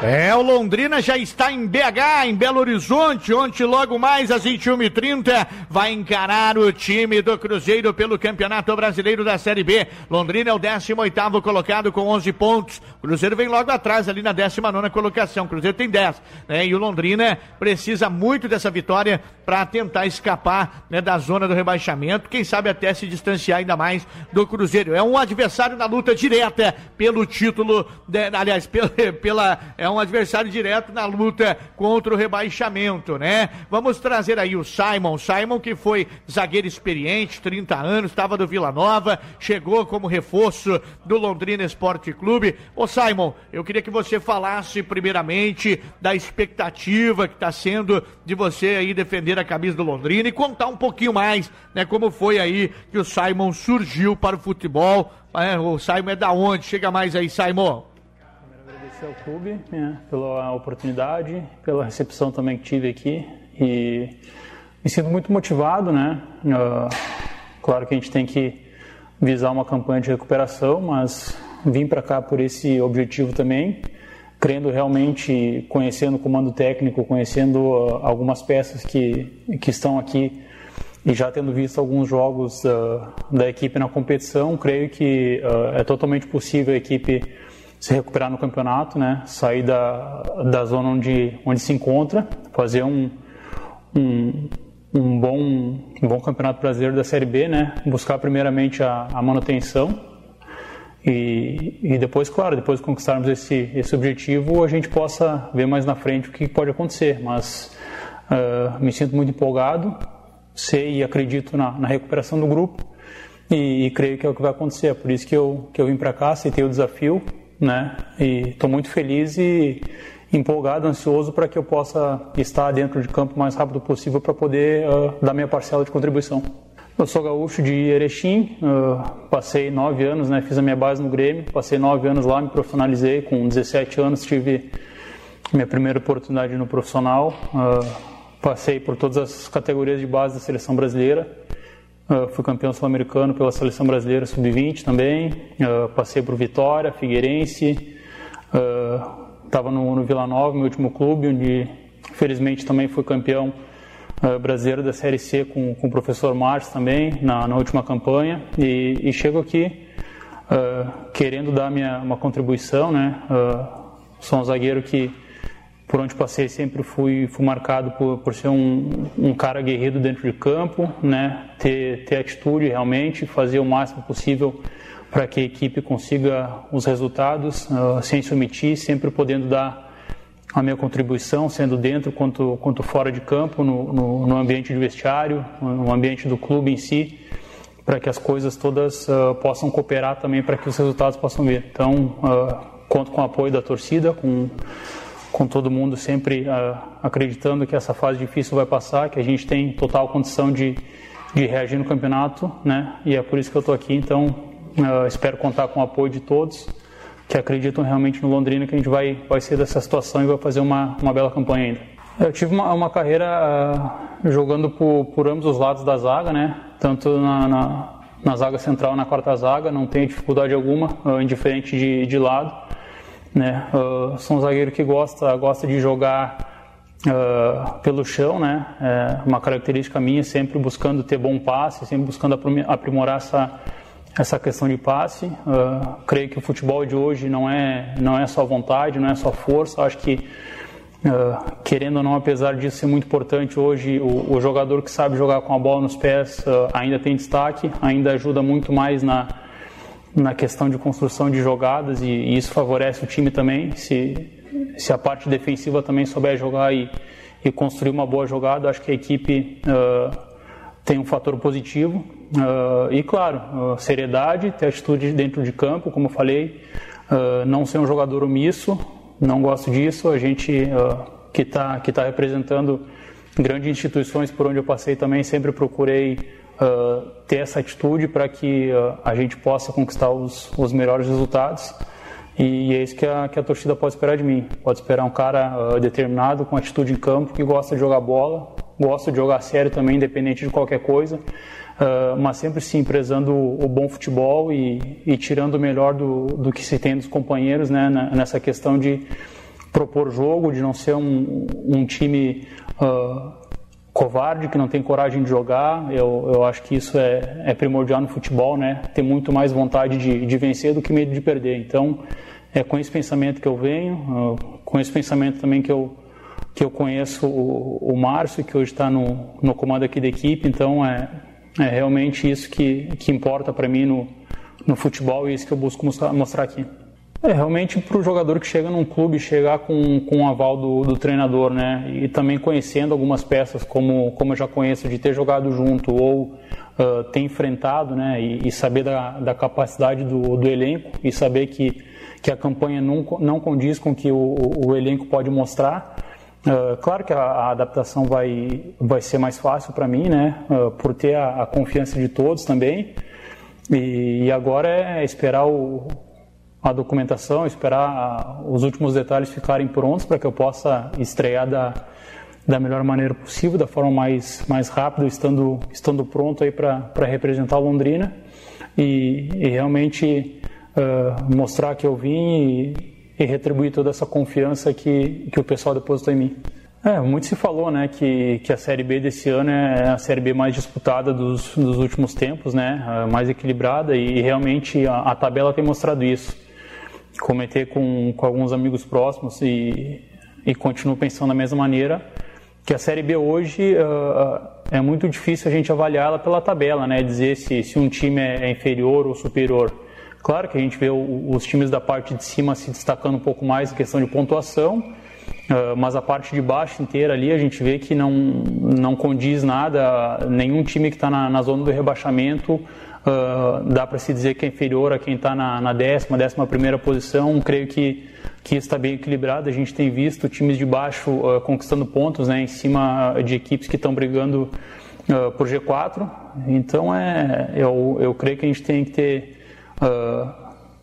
Speaker 4: É, o Londrina já está em BH, em Belo Horizonte, onde logo mais às 21h30 vai encarar o time do Cruzeiro pelo Campeonato Brasileiro da Série B. Londrina é o 18º colocado com 11 pontos. O Cruzeiro vem logo atrás ali na 19ª colocação. O Cruzeiro tem 10, né? E o Londrina precisa muito dessa vitória para tentar escapar né, da zona do rebaixamento, quem sabe até se distanciar ainda mais do Cruzeiro. É um adversário na luta direta pelo título, de, aliás, pela, pela é um adversário direto na luta contra o rebaixamento, né? Vamos trazer aí o Simon, Simon que foi zagueiro experiente, 30 anos, estava do Vila Nova, chegou como reforço do Londrina Esporte Clube. Ô Simon, eu queria que você falasse primeiramente da expectativa que está sendo de você aí defender a camisa do Londrina e contar um pouquinho mais, né, como foi aí que o Simon surgiu para o futebol. É, o Simon é da onde? Chega mais aí, Simon.
Speaker 13: Agradecer ao clube né, pela oportunidade, pela recepção também que tive aqui e me sinto muito motivado, né? Uh, claro que a gente tem que visar uma campanha de recuperação, mas vim para cá por esse objetivo também, crendo realmente, conhecendo o comando técnico, conhecendo uh, algumas peças que, que estão aqui e já tendo visto alguns jogos uh, da equipe na competição, creio que é totalmente possível a equipe se recuperar no campeonato, né? Sair da, da zona onde, onde se encontra, fazer um, um, um, bom, um bom campeonato brasileiro da Série B, né? Buscar primeiramente a, a manutenção e, e depois, claro, depois de conquistarmos esse, esse objetivo, a gente possa ver mais na frente o que pode acontecer. Mas uh, me sinto muito empolgado, sei e acredito na, na recuperação do grupo e, e, creio que é o que vai acontecer. É por isso que eu, que eu vim para cá, aceitei o desafio né? E estou muito feliz e empolgado, ansioso para que eu possa estar dentro de campo o mais rápido possível para poder uh, dar minha parcela de contribuição. Eu sou gaúcho de Erechim, uh, passei nove anos, né, fiz a minha base no Grêmio, passei nove anos lá, me profissionalizei, com 17 anos tive minha primeira oportunidade no profissional, uh, passei por todas as categorias de base da seleção brasileira, uh, fui campeão sul-americano pela seleção brasileira sub-20 também, passei por Vitória, Figueirense, estava no, no Vila Nova, meu último clube, onde felizmente também fui campeão uh, brasileiro da Série C com, com o professor Márcio também, na, na última campanha, e, e chego aqui uh, querendo dar minha, uma contribuição, né? Uh, sou um zagueiro que, por onde passei, sempre fui, fui marcado por, por ser um, um cara guerreiro dentro de campo, né? Ter, ter atitude realmente, fazer o máximo possível para que a equipe consiga os resultados uh, sem se omitir, sempre podendo dar a minha contribuição, sendo dentro quanto, quanto fora de campo, no, no, no ambiente de vestiário, no ambiente do clube em si, para que as coisas todas uh, possam cooperar também para que os resultados possam vir. Então, uh, conto com o apoio da torcida, com, com todo mundo sempre uh, acreditando que essa fase difícil vai passar, que a gente tem total condição de, de reagir no campeonato, né? E é por isso que eu estou aqui. Então, espero contar com o apoio de todos que acreditam realmente no Londrina que a gente vai, vai sair dessa situação e vai fazer uma, uma bela campanha ainda. Eu tive uma, uma carreira uh, jogando por, por ambos os lados da zaga, né? Tanto na, na, na zaga central na quarta zaga, não tenho dificuldade alguma, uh, indiferente de, de lado. Né? Uh, sou um zagueiro que gosta, gosta de jogar Uh, pelo chão, né? É uma característica minha, sempre buscando ter bom passe, sempre buscando aprimorar essa, essa questão de passe. Uh, creio que o futebol de hoje não é, não é só vontade, não é só força. Acho que, uh, querendo ou não, apesar disso ser muito importante, hoje o, o jogador que sabe jogar com a bola nos pés ainda tem destaque, ainda ajuda muito mais na, na questão de construção de jogadas e, e isso favorece o time também. Se, se a parte defensiva também souber jogar e, e construir uma boa jogada, acho que a equipe tem um fator positivo. Uh, e claro, uh, seriedade, ter atitude dentro de campo, como eu falei, uh, não ser um jogador omisso, não gosto disso. A gente que está que tá representando grandes instituições por onde eu passei também sempre procurei ter essa atitude para que a gente possa conquistar os, os melhores resultados. E é isso que a, que a torcida pode esperar de mim. Pode esperar um cara determinado, com atitude em campo, que gosta de jogar bola, gosta de jogar sério também, independente de qualquer coisa uh, mas sempre sim prezando o, o bom futebol e, e, tirando o melhor do, do que se tem dos companheiros né, nessa questão de propor jogo, de não ser um, um time uh, covarde, que não tem coragem de jogar. Eu, eu acho que isso é, é primordial no futebol, né? Ter muito mais vontade de, de vencer do que medo de perder. Então, é com esse pensamento que eu venho, uh, com esse pensamento também que eu que eu conheço o, o Márcio, que hoje está no, no comando aqui da equipe, então é, é realmente isso que, que importa para mim no, no futebol e isso que eu busco mostrar, mostrar aqui. É realmente para o jogador que chega num clube chegar com, com o aval do, do, treinador, né? E também conhecendo algumas peças, como, como eu já conheço, de ter jogado junto ou uh, ter enfrentado, né? E, e, saber da, da capacidade do, do elenco e saber que, que a campanha não, não condiz com o que o, o elenco pode mostrar. Uh, claro que a, a, adaptação vai, vai ser mais fácil para mim, né? Uh, por ter a, a, confiança de todos também. E, e agora é esperar o, a documentação, esperar a, os últimos detalhes ficarem prontos para que eu possa estrear da, da melhor maneira possível, da forma mais, mais rápida, estando, estando pronto aí para representar Londrina e, e realmente uh, mostrar que eu vim e, e retribuir toda essa confiança que, que o pessoal depositou em mim. É, muito se falou, né, que, que a Série B desse ano é a Série B mais disputada dos, dos últimos tempos, né, mais equilibrada e realmente a, a tabela tem mostrado isso. Comentei com, com alguns amigos próximos e, e continuo pensando da mesma maneira que a Série B hoje uh, é muito difícil a gente avaliar ela pela tabela, né, dizer se, se um time é inferior ou superior. Claro que a gente vê os times da parte de cima se destacando um pouco mais em questão de pontuação, ah, mas a parte de baixo inteira ali a gente vê que não, não condiz nada, nenhum time que está na, na, zona do rebaixamento uh, dá para se dizer que é inferior a quem está na, na décima, décima primeira posição. Creio que que está bem equilibrado. A gente tem visto times de baixo uh, conquistando pontos, né, em cima de equipes que estão brigando uh, por G4. Então é, eu, eu creio que a gente tem que ter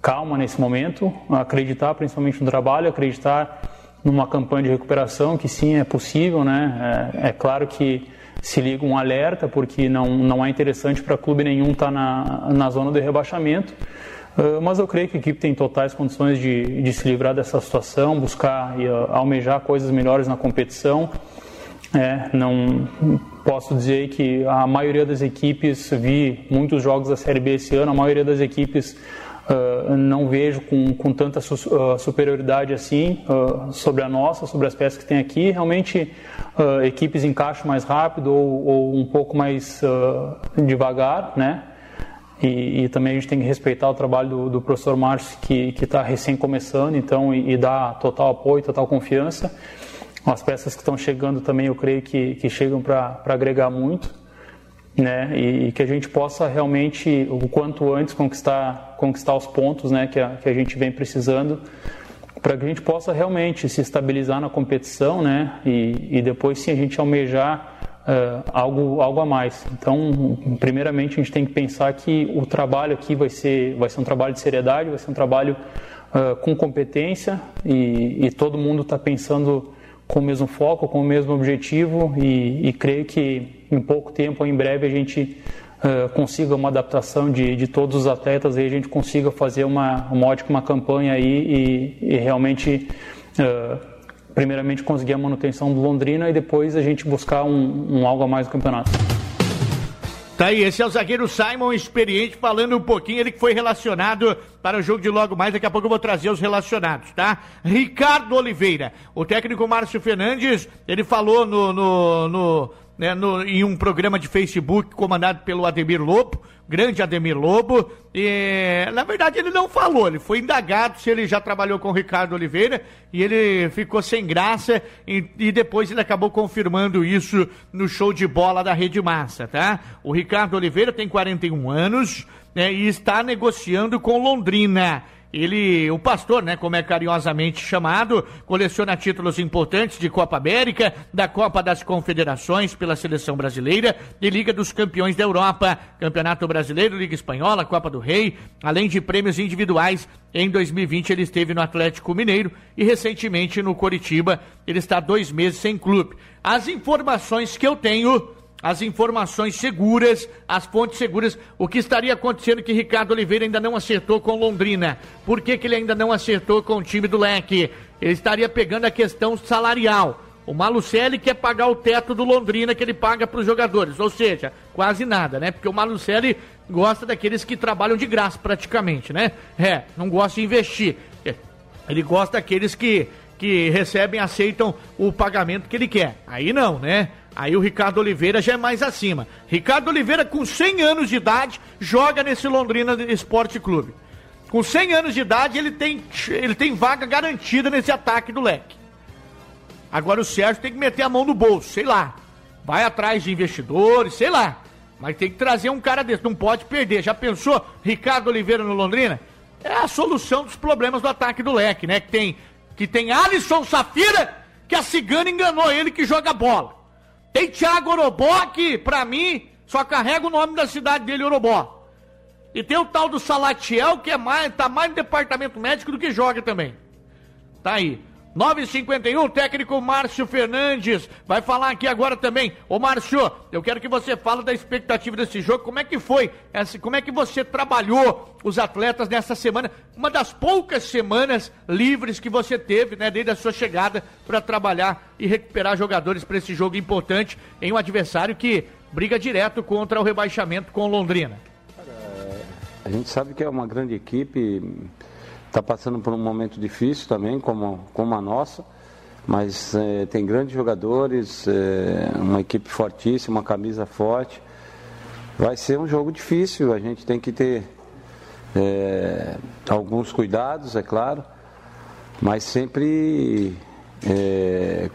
Speaker 13: calma nesse momento, acreditar principalmente no trabalho, acreditar numa campanha de recuperação que sim é possível, né? É, é claro que se liga um alerta porque não não é interessante para clube nenhum estar tá na, na zona do rebaixamento. Uh, mas eu creio que a equipe tem totais condições de, de se livrar dessa situação, buscar e uh, almejar coisas melhores na competição. É, não posso dizer que a maioria das equipes vi muitos jogos da Série B esse ano, a maioria das equipes Uh, não vejo com, com tanta su, uh, superioridade assim uh, sobre a nossa, sobre as peças que tem aqui. Realmente, equipes encaixam mais rápido ou, ou um pouco mais devagar, né? E, e, também a gente tem que respeitar o trabalho do, do professor Márcio, que está recém começando, então, e, e dar total apoio, total confiança. As peças que estão chegando também, eu creio que, que chegam para agregar muito né? E, e, que a gente possa realmente o quanto antes conquistar conquistar os pontos, né? Que a, que a gente vem precisando para que a gente possa realmente se estabilizar na competição, né? E, e depois sim a gente almejar uh, algo algo a mais. Então, primeiramente a gente tem que pensar que o trabalho aqui vai ser vai ser um trabalho de seriedade, vai ser um trabalho uh, com competência e, e todo mundo está pensando com o mesmo foco, com o mesmo objetivo e, e creio que em pouco tempo, em breve, a gente uh, consiga uma adaptação de, de todos os atletas e a gente consiga fazer uma, uma ótima campanha aí e, e realmente, uh, primeiramente, conseguir a manutenção do Londrina e depois a gente buscar um, um algo a mais no campeonato.
Speaker 4: Tá aí, esse é o zagueiro Simon, experiente, falando um pouquinho, ele que foi relacionado para o jogo de logo mais, daqui a pouco eu vou trazer os relacionados, tá? Ricardo Oliveira, o técnico Márcio Fernandes, ele falou no, no, no, né, no em um programa de Facebook comandado pelo Ademir Lobo, grande Ademir Lobo. E, na verdade, ele não falou, ele foi indagado se ele já trabalhou com o Ricardo Oliveira e ele ficou sem graça e, e depois ele acabou confirmando isso no show de bola da Rede Massa, tá? O Ricardo Oliveira tem 41 anos né, e está negociando com Londrina. Ele, o pastor, né, como é carinhosamente chamado, coleciona títulos importantes de Copa América, da Copa das Confederações pela seleção brasileira e Liga dos Campeões da Europa, Campeonato Brasileiro, Liga Espanhola, Copa do Rei, além de prêmios individuais. Em 2020 ele esteve no Atlético Mineiro e recentemente no Coritiba. Ele está dois meses sem clube. As informações que eu tenho as informações seguras, as fontes seguras, o que estaria acontecendo que Ricardo Oliveira ainda não acertou com Londrina. Por que, que ele ainda não acertou com o time do Leque? Ele estaria pegando a questão salarial. O Malucelli quer pagar o teto do Londrina que ele paga para os jogadores, ou seja, quase nada, né? Porque o Malucelli gosta daqueles que trabalham de graça praticamente, né? É, não gosta de investir. Ele gosta daqueles que, que recebem, aceitam o pagamento que ele quer. Aí não, né? Aí o Ricardo Oliveira já é mais acima. Ricardo Oliveira, com 100 anos de idade, joga nesse Londrina Esporte Clube. Com 100 anos de idade, ele tem, ele tem vaga garantida nesse ataque do leque. Agora o Sérgio tem que meter a mão no bolso, sei lá. Vai atrás de investidores, sei lá. Mas tem que trazer um cara desse, não pode perder. Já pensou Ricardo Oliveira no Londrina? É a solução dos problemas do ataque do leque, né? Que tem, que tem Alisson Safira, que a cigana enganou ele que joga bola. Tem Thiago Orobó que, pra mim, só carrega o nome da cidade dele, Orobó. E tem o tal do Salatiel, que é mais, tá mais no departamento médico do que joga também. Tá aí. 951, técnico Márcio Fernandes vai falar aqui agora também. Ô Márcio, eu quero que você fale da expectativa desse jogo. Como é que foi? Como é que você trabalhou os atletas nessa semana? Uma das poucas semanas livres que você teve, né, desde a sua chegada para trabalhar e recuperar jogadores para esse jogo importante em um adversário que briga direto contra o rebaixamento com Londrina.
Speaker 14: A gente sabe que é uma grande equipe está passando por um momento difícil também, como, como a nossa, mas é, tem grandes jogadores, é, uma equipe fortíssima, uma camisa forte. Vai ser um jogo difícil, a gente tem que ter é, alguns cuidados, é claro, mas sempre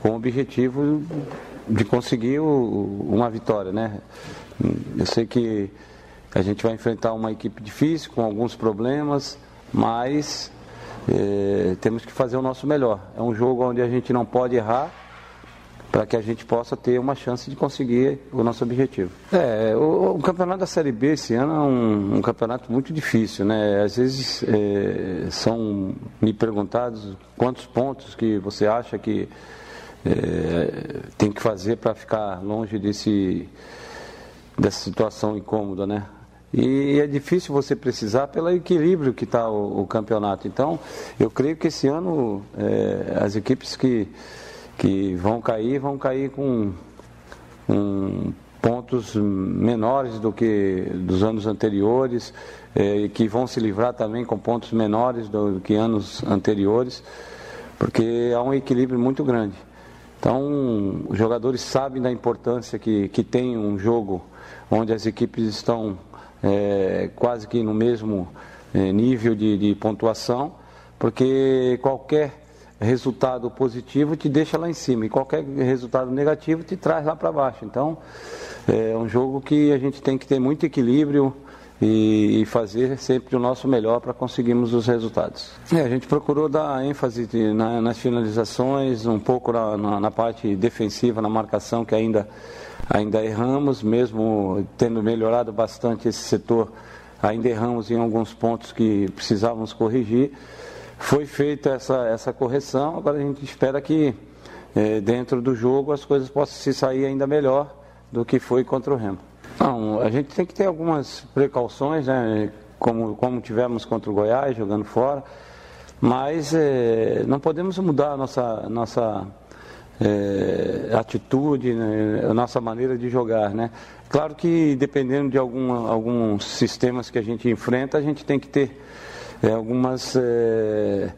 Speaker 14: com o objetivo de conseguir o, uma vitória, né? Eu sei que A gente vai enfrentar uma equipe difícil, com alguns problemas, mas é, temos que fazer o nosso melhor. É um jogo onde a gente não pode errar para que a gente possa ter uma chance de conseguir o nosso objetivo. É, o, o campeonato da Série B esse ano é um, um campeonato muito difícil, né? Às vezes é, são me perguntados quantos pontos que você acha que é, tem que fazer para ficar longe desse, dessa situação incômoda, né? E é difícil você precisar pelo equilíbrio que está o, o, campeonato. Então, eu creio que esse ano é, as equipes que, que vão cair, vão cair com, pontos menores do que dos anos anteriores, é, que vão se livrar também com pontos menores do que anos anteriores, porque há um equilíbrio muito grande. Então, os jogadores sabem da importância que, que tem um jogo onde as equipes estão é, quase que no mesmo é, nível de, de pontuação, porque qualquer resultado positivo te deixa lá em cima e qualquer resultado negativo te traz lá para baixo. Então, é um jogo que a gente tem que ter muito equilíbrio e, e fazer sempre o nosso melhor para conseguirmos os resultados. É, a gente procurou dar ênfase de, na, nas finalizações, um pouco na, na, na, parte defensiva, na marcação, que ainda, ainda erramos, mesmo tendo melhorado bastante esse setor, ainda erramos em alguns pontos que precisávamos corrigir. Foi feita essa, essa correção, agora a gente espera que é, dentro do jogo as coisas possam se sair ainda melhor do que foi contra o Remo. Não, a gente tem que ter algumas precauções, né? Como, como tivemos contra o Goiás, jogando fora. Mas é, não podemos mudar a nossa, nossa é, atitude, né? a nossa maneira de jogar. Né? Claro que dependendo de algum, alguns sistemas que a gente enfrenta, a gente tem que ter é, algumas é,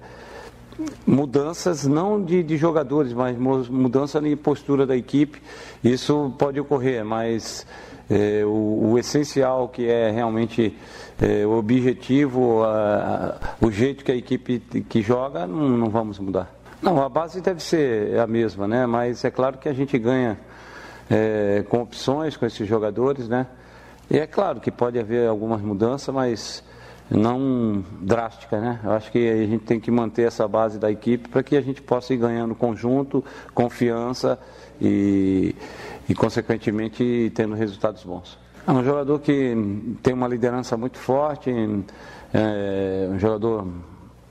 Speaker 14: mudanças, não de, de, jogadores, mas mudança de postura da equipe. Isso pode ocorrer, mas é, o, o, essencial que é realmente é, o objetivo, a, a, o jeito que a equipe que joga, não, não, vamos mudar. Não, a base deve ser a mesma, né? Mas é claro que a gente ganha é, com opções com esses jogadores, né? E é claro que pode haver algumas mudanças, mas não drástica, né? Eu acho que a gente tem que manter essa base da equipe para que a gente possa ir ganhando conjunto, confiança e, e consequentemente tendo resultados bons. É um jogador que tem uma liderança muito forte, é um jogador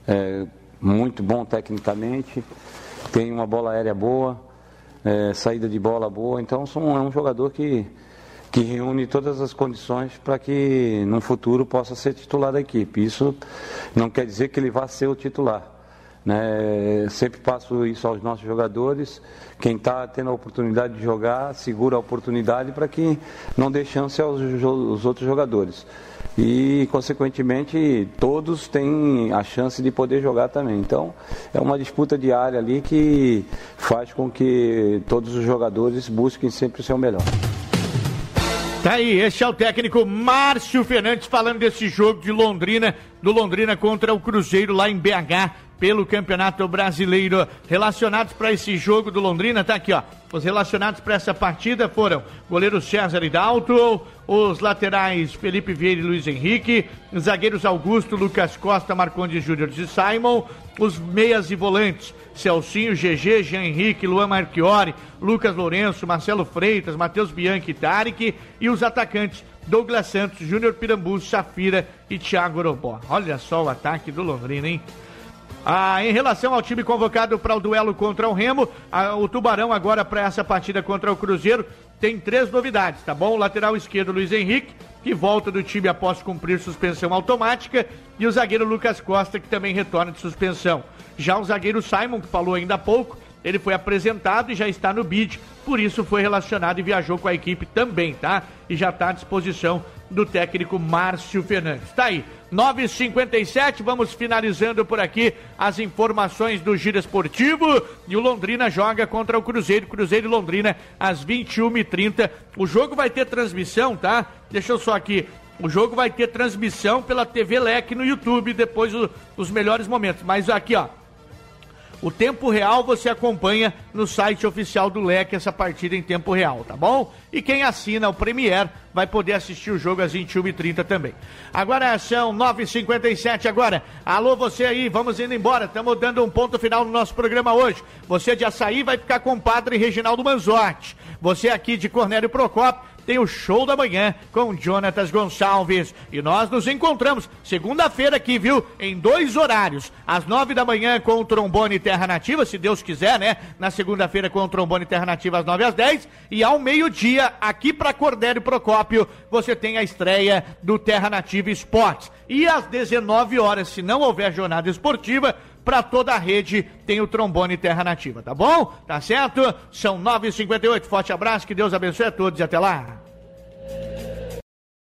Speaker 14: é, muito bom tecnicamente, tem uma bola aérea boa, é, saída de bola boa, então é um jogador que que reúne todas as condições para que no futuro possa ser titular da equipe. Isso não quer dizer que ele vá ser o titular. Né? Sempre passo isso aos nossos jogadores. Quem está tendo a oportunidade de jogar, segura a oportunidade para que não dê chance aos, aos outros jogadores. E, consequentemente, todos têm a chance de poder jogar também. Então, é uma disputa diária ali que faz com que todos os jogadores busquem sempre o seu melhor.
Speaker 4: Tá aí, esse é o técnico Márcio Fernandes falando desse jogo de Londrina, do Londrina contra o Cruzeiro lá em BH pelo Campeonato Brasileiro. Relacionados para esse jogo do Londrina, tá aqui, ó. Os relacionados para essa partida foram goleiro César Hidalto, os laterais Felipe Vieira e Luiz Henrique, zagueiros Augusto, Lucas Costa, Marcondes Júnior e Simon, os meias e volantes Celcinho, GG, Jean Henrique, Luan Marchiori, Lucas Lourenço, Marcelo Freitas, Matheus Bianchi Tarek, e os atacantes Douglas Santos, Júnior Pirambu, Safira e Thiago Orobó. Olha só o ataque do Londrina, hein? Ah, em relação ao time convocado para o duelo contra o Remo, ah, o Tubarão agora para essa partida contra o Cruzeiro tem três novidades, tá bom? O lateral esquerdo Luiz Henrique, que volta do time após cumprir suspensão automática, e o zagueiro Lucas Costa, que também retorna de suspensão. Já o zagueiro Simon, que falou ainda há pouco, ele foi apresentado e já está no bid, por isso foi relacionado e viajou com a equipe também, tá? E já está à disposição do técnico Márcio Fernandes. Tá aí, 9h57, vamos finalizando por aqui as informações do Giro Esportivo. E o Londrina joga contra o Cruzeiro, Cruzeiro e Londrina, às 21h30. O jogo vai ter transmissão, tá? Deixa eu só aqui. O jogo vai ter transmissão pela TV Leque no YouTube, depois o, os melhores momentos. Mas aqui, ó. O tempo real você acompanha no site oficial do Leque essa partida em tempo real, tá bom? E quem assina o Premier vai poder assistir o jogo às 21h30 também. Agora são 9h57 agora. Alô, você aí, vamos indo embora. Estamos dando um ponto final no nosso programa hoje. Você de açaí vai ficar com o padre Reginaldo Manzotti. Você aqui de Cornélio Procópio tem o show da manhã com Jonatas Gonçalves. E nós nos encontramos segunda-feira aqui, viu? Em dois horários. Às nove da manhã com o Trombone Terra Nativa, se Deus quiser, né? Na segunda-feira com o Trombone Terra Nativa às nove às dez. E ao meio-dia, aqui para Cordério Procópio, você tem a estreia do Terra Nativa Esportes. E às 19 horas, se não houver jornada esportiva, para toda a rede tem o trombone Terra Nativa, tá bom? Tá certo? São 9h58. Forte abraço, que Deus abençoe a todos e até lá.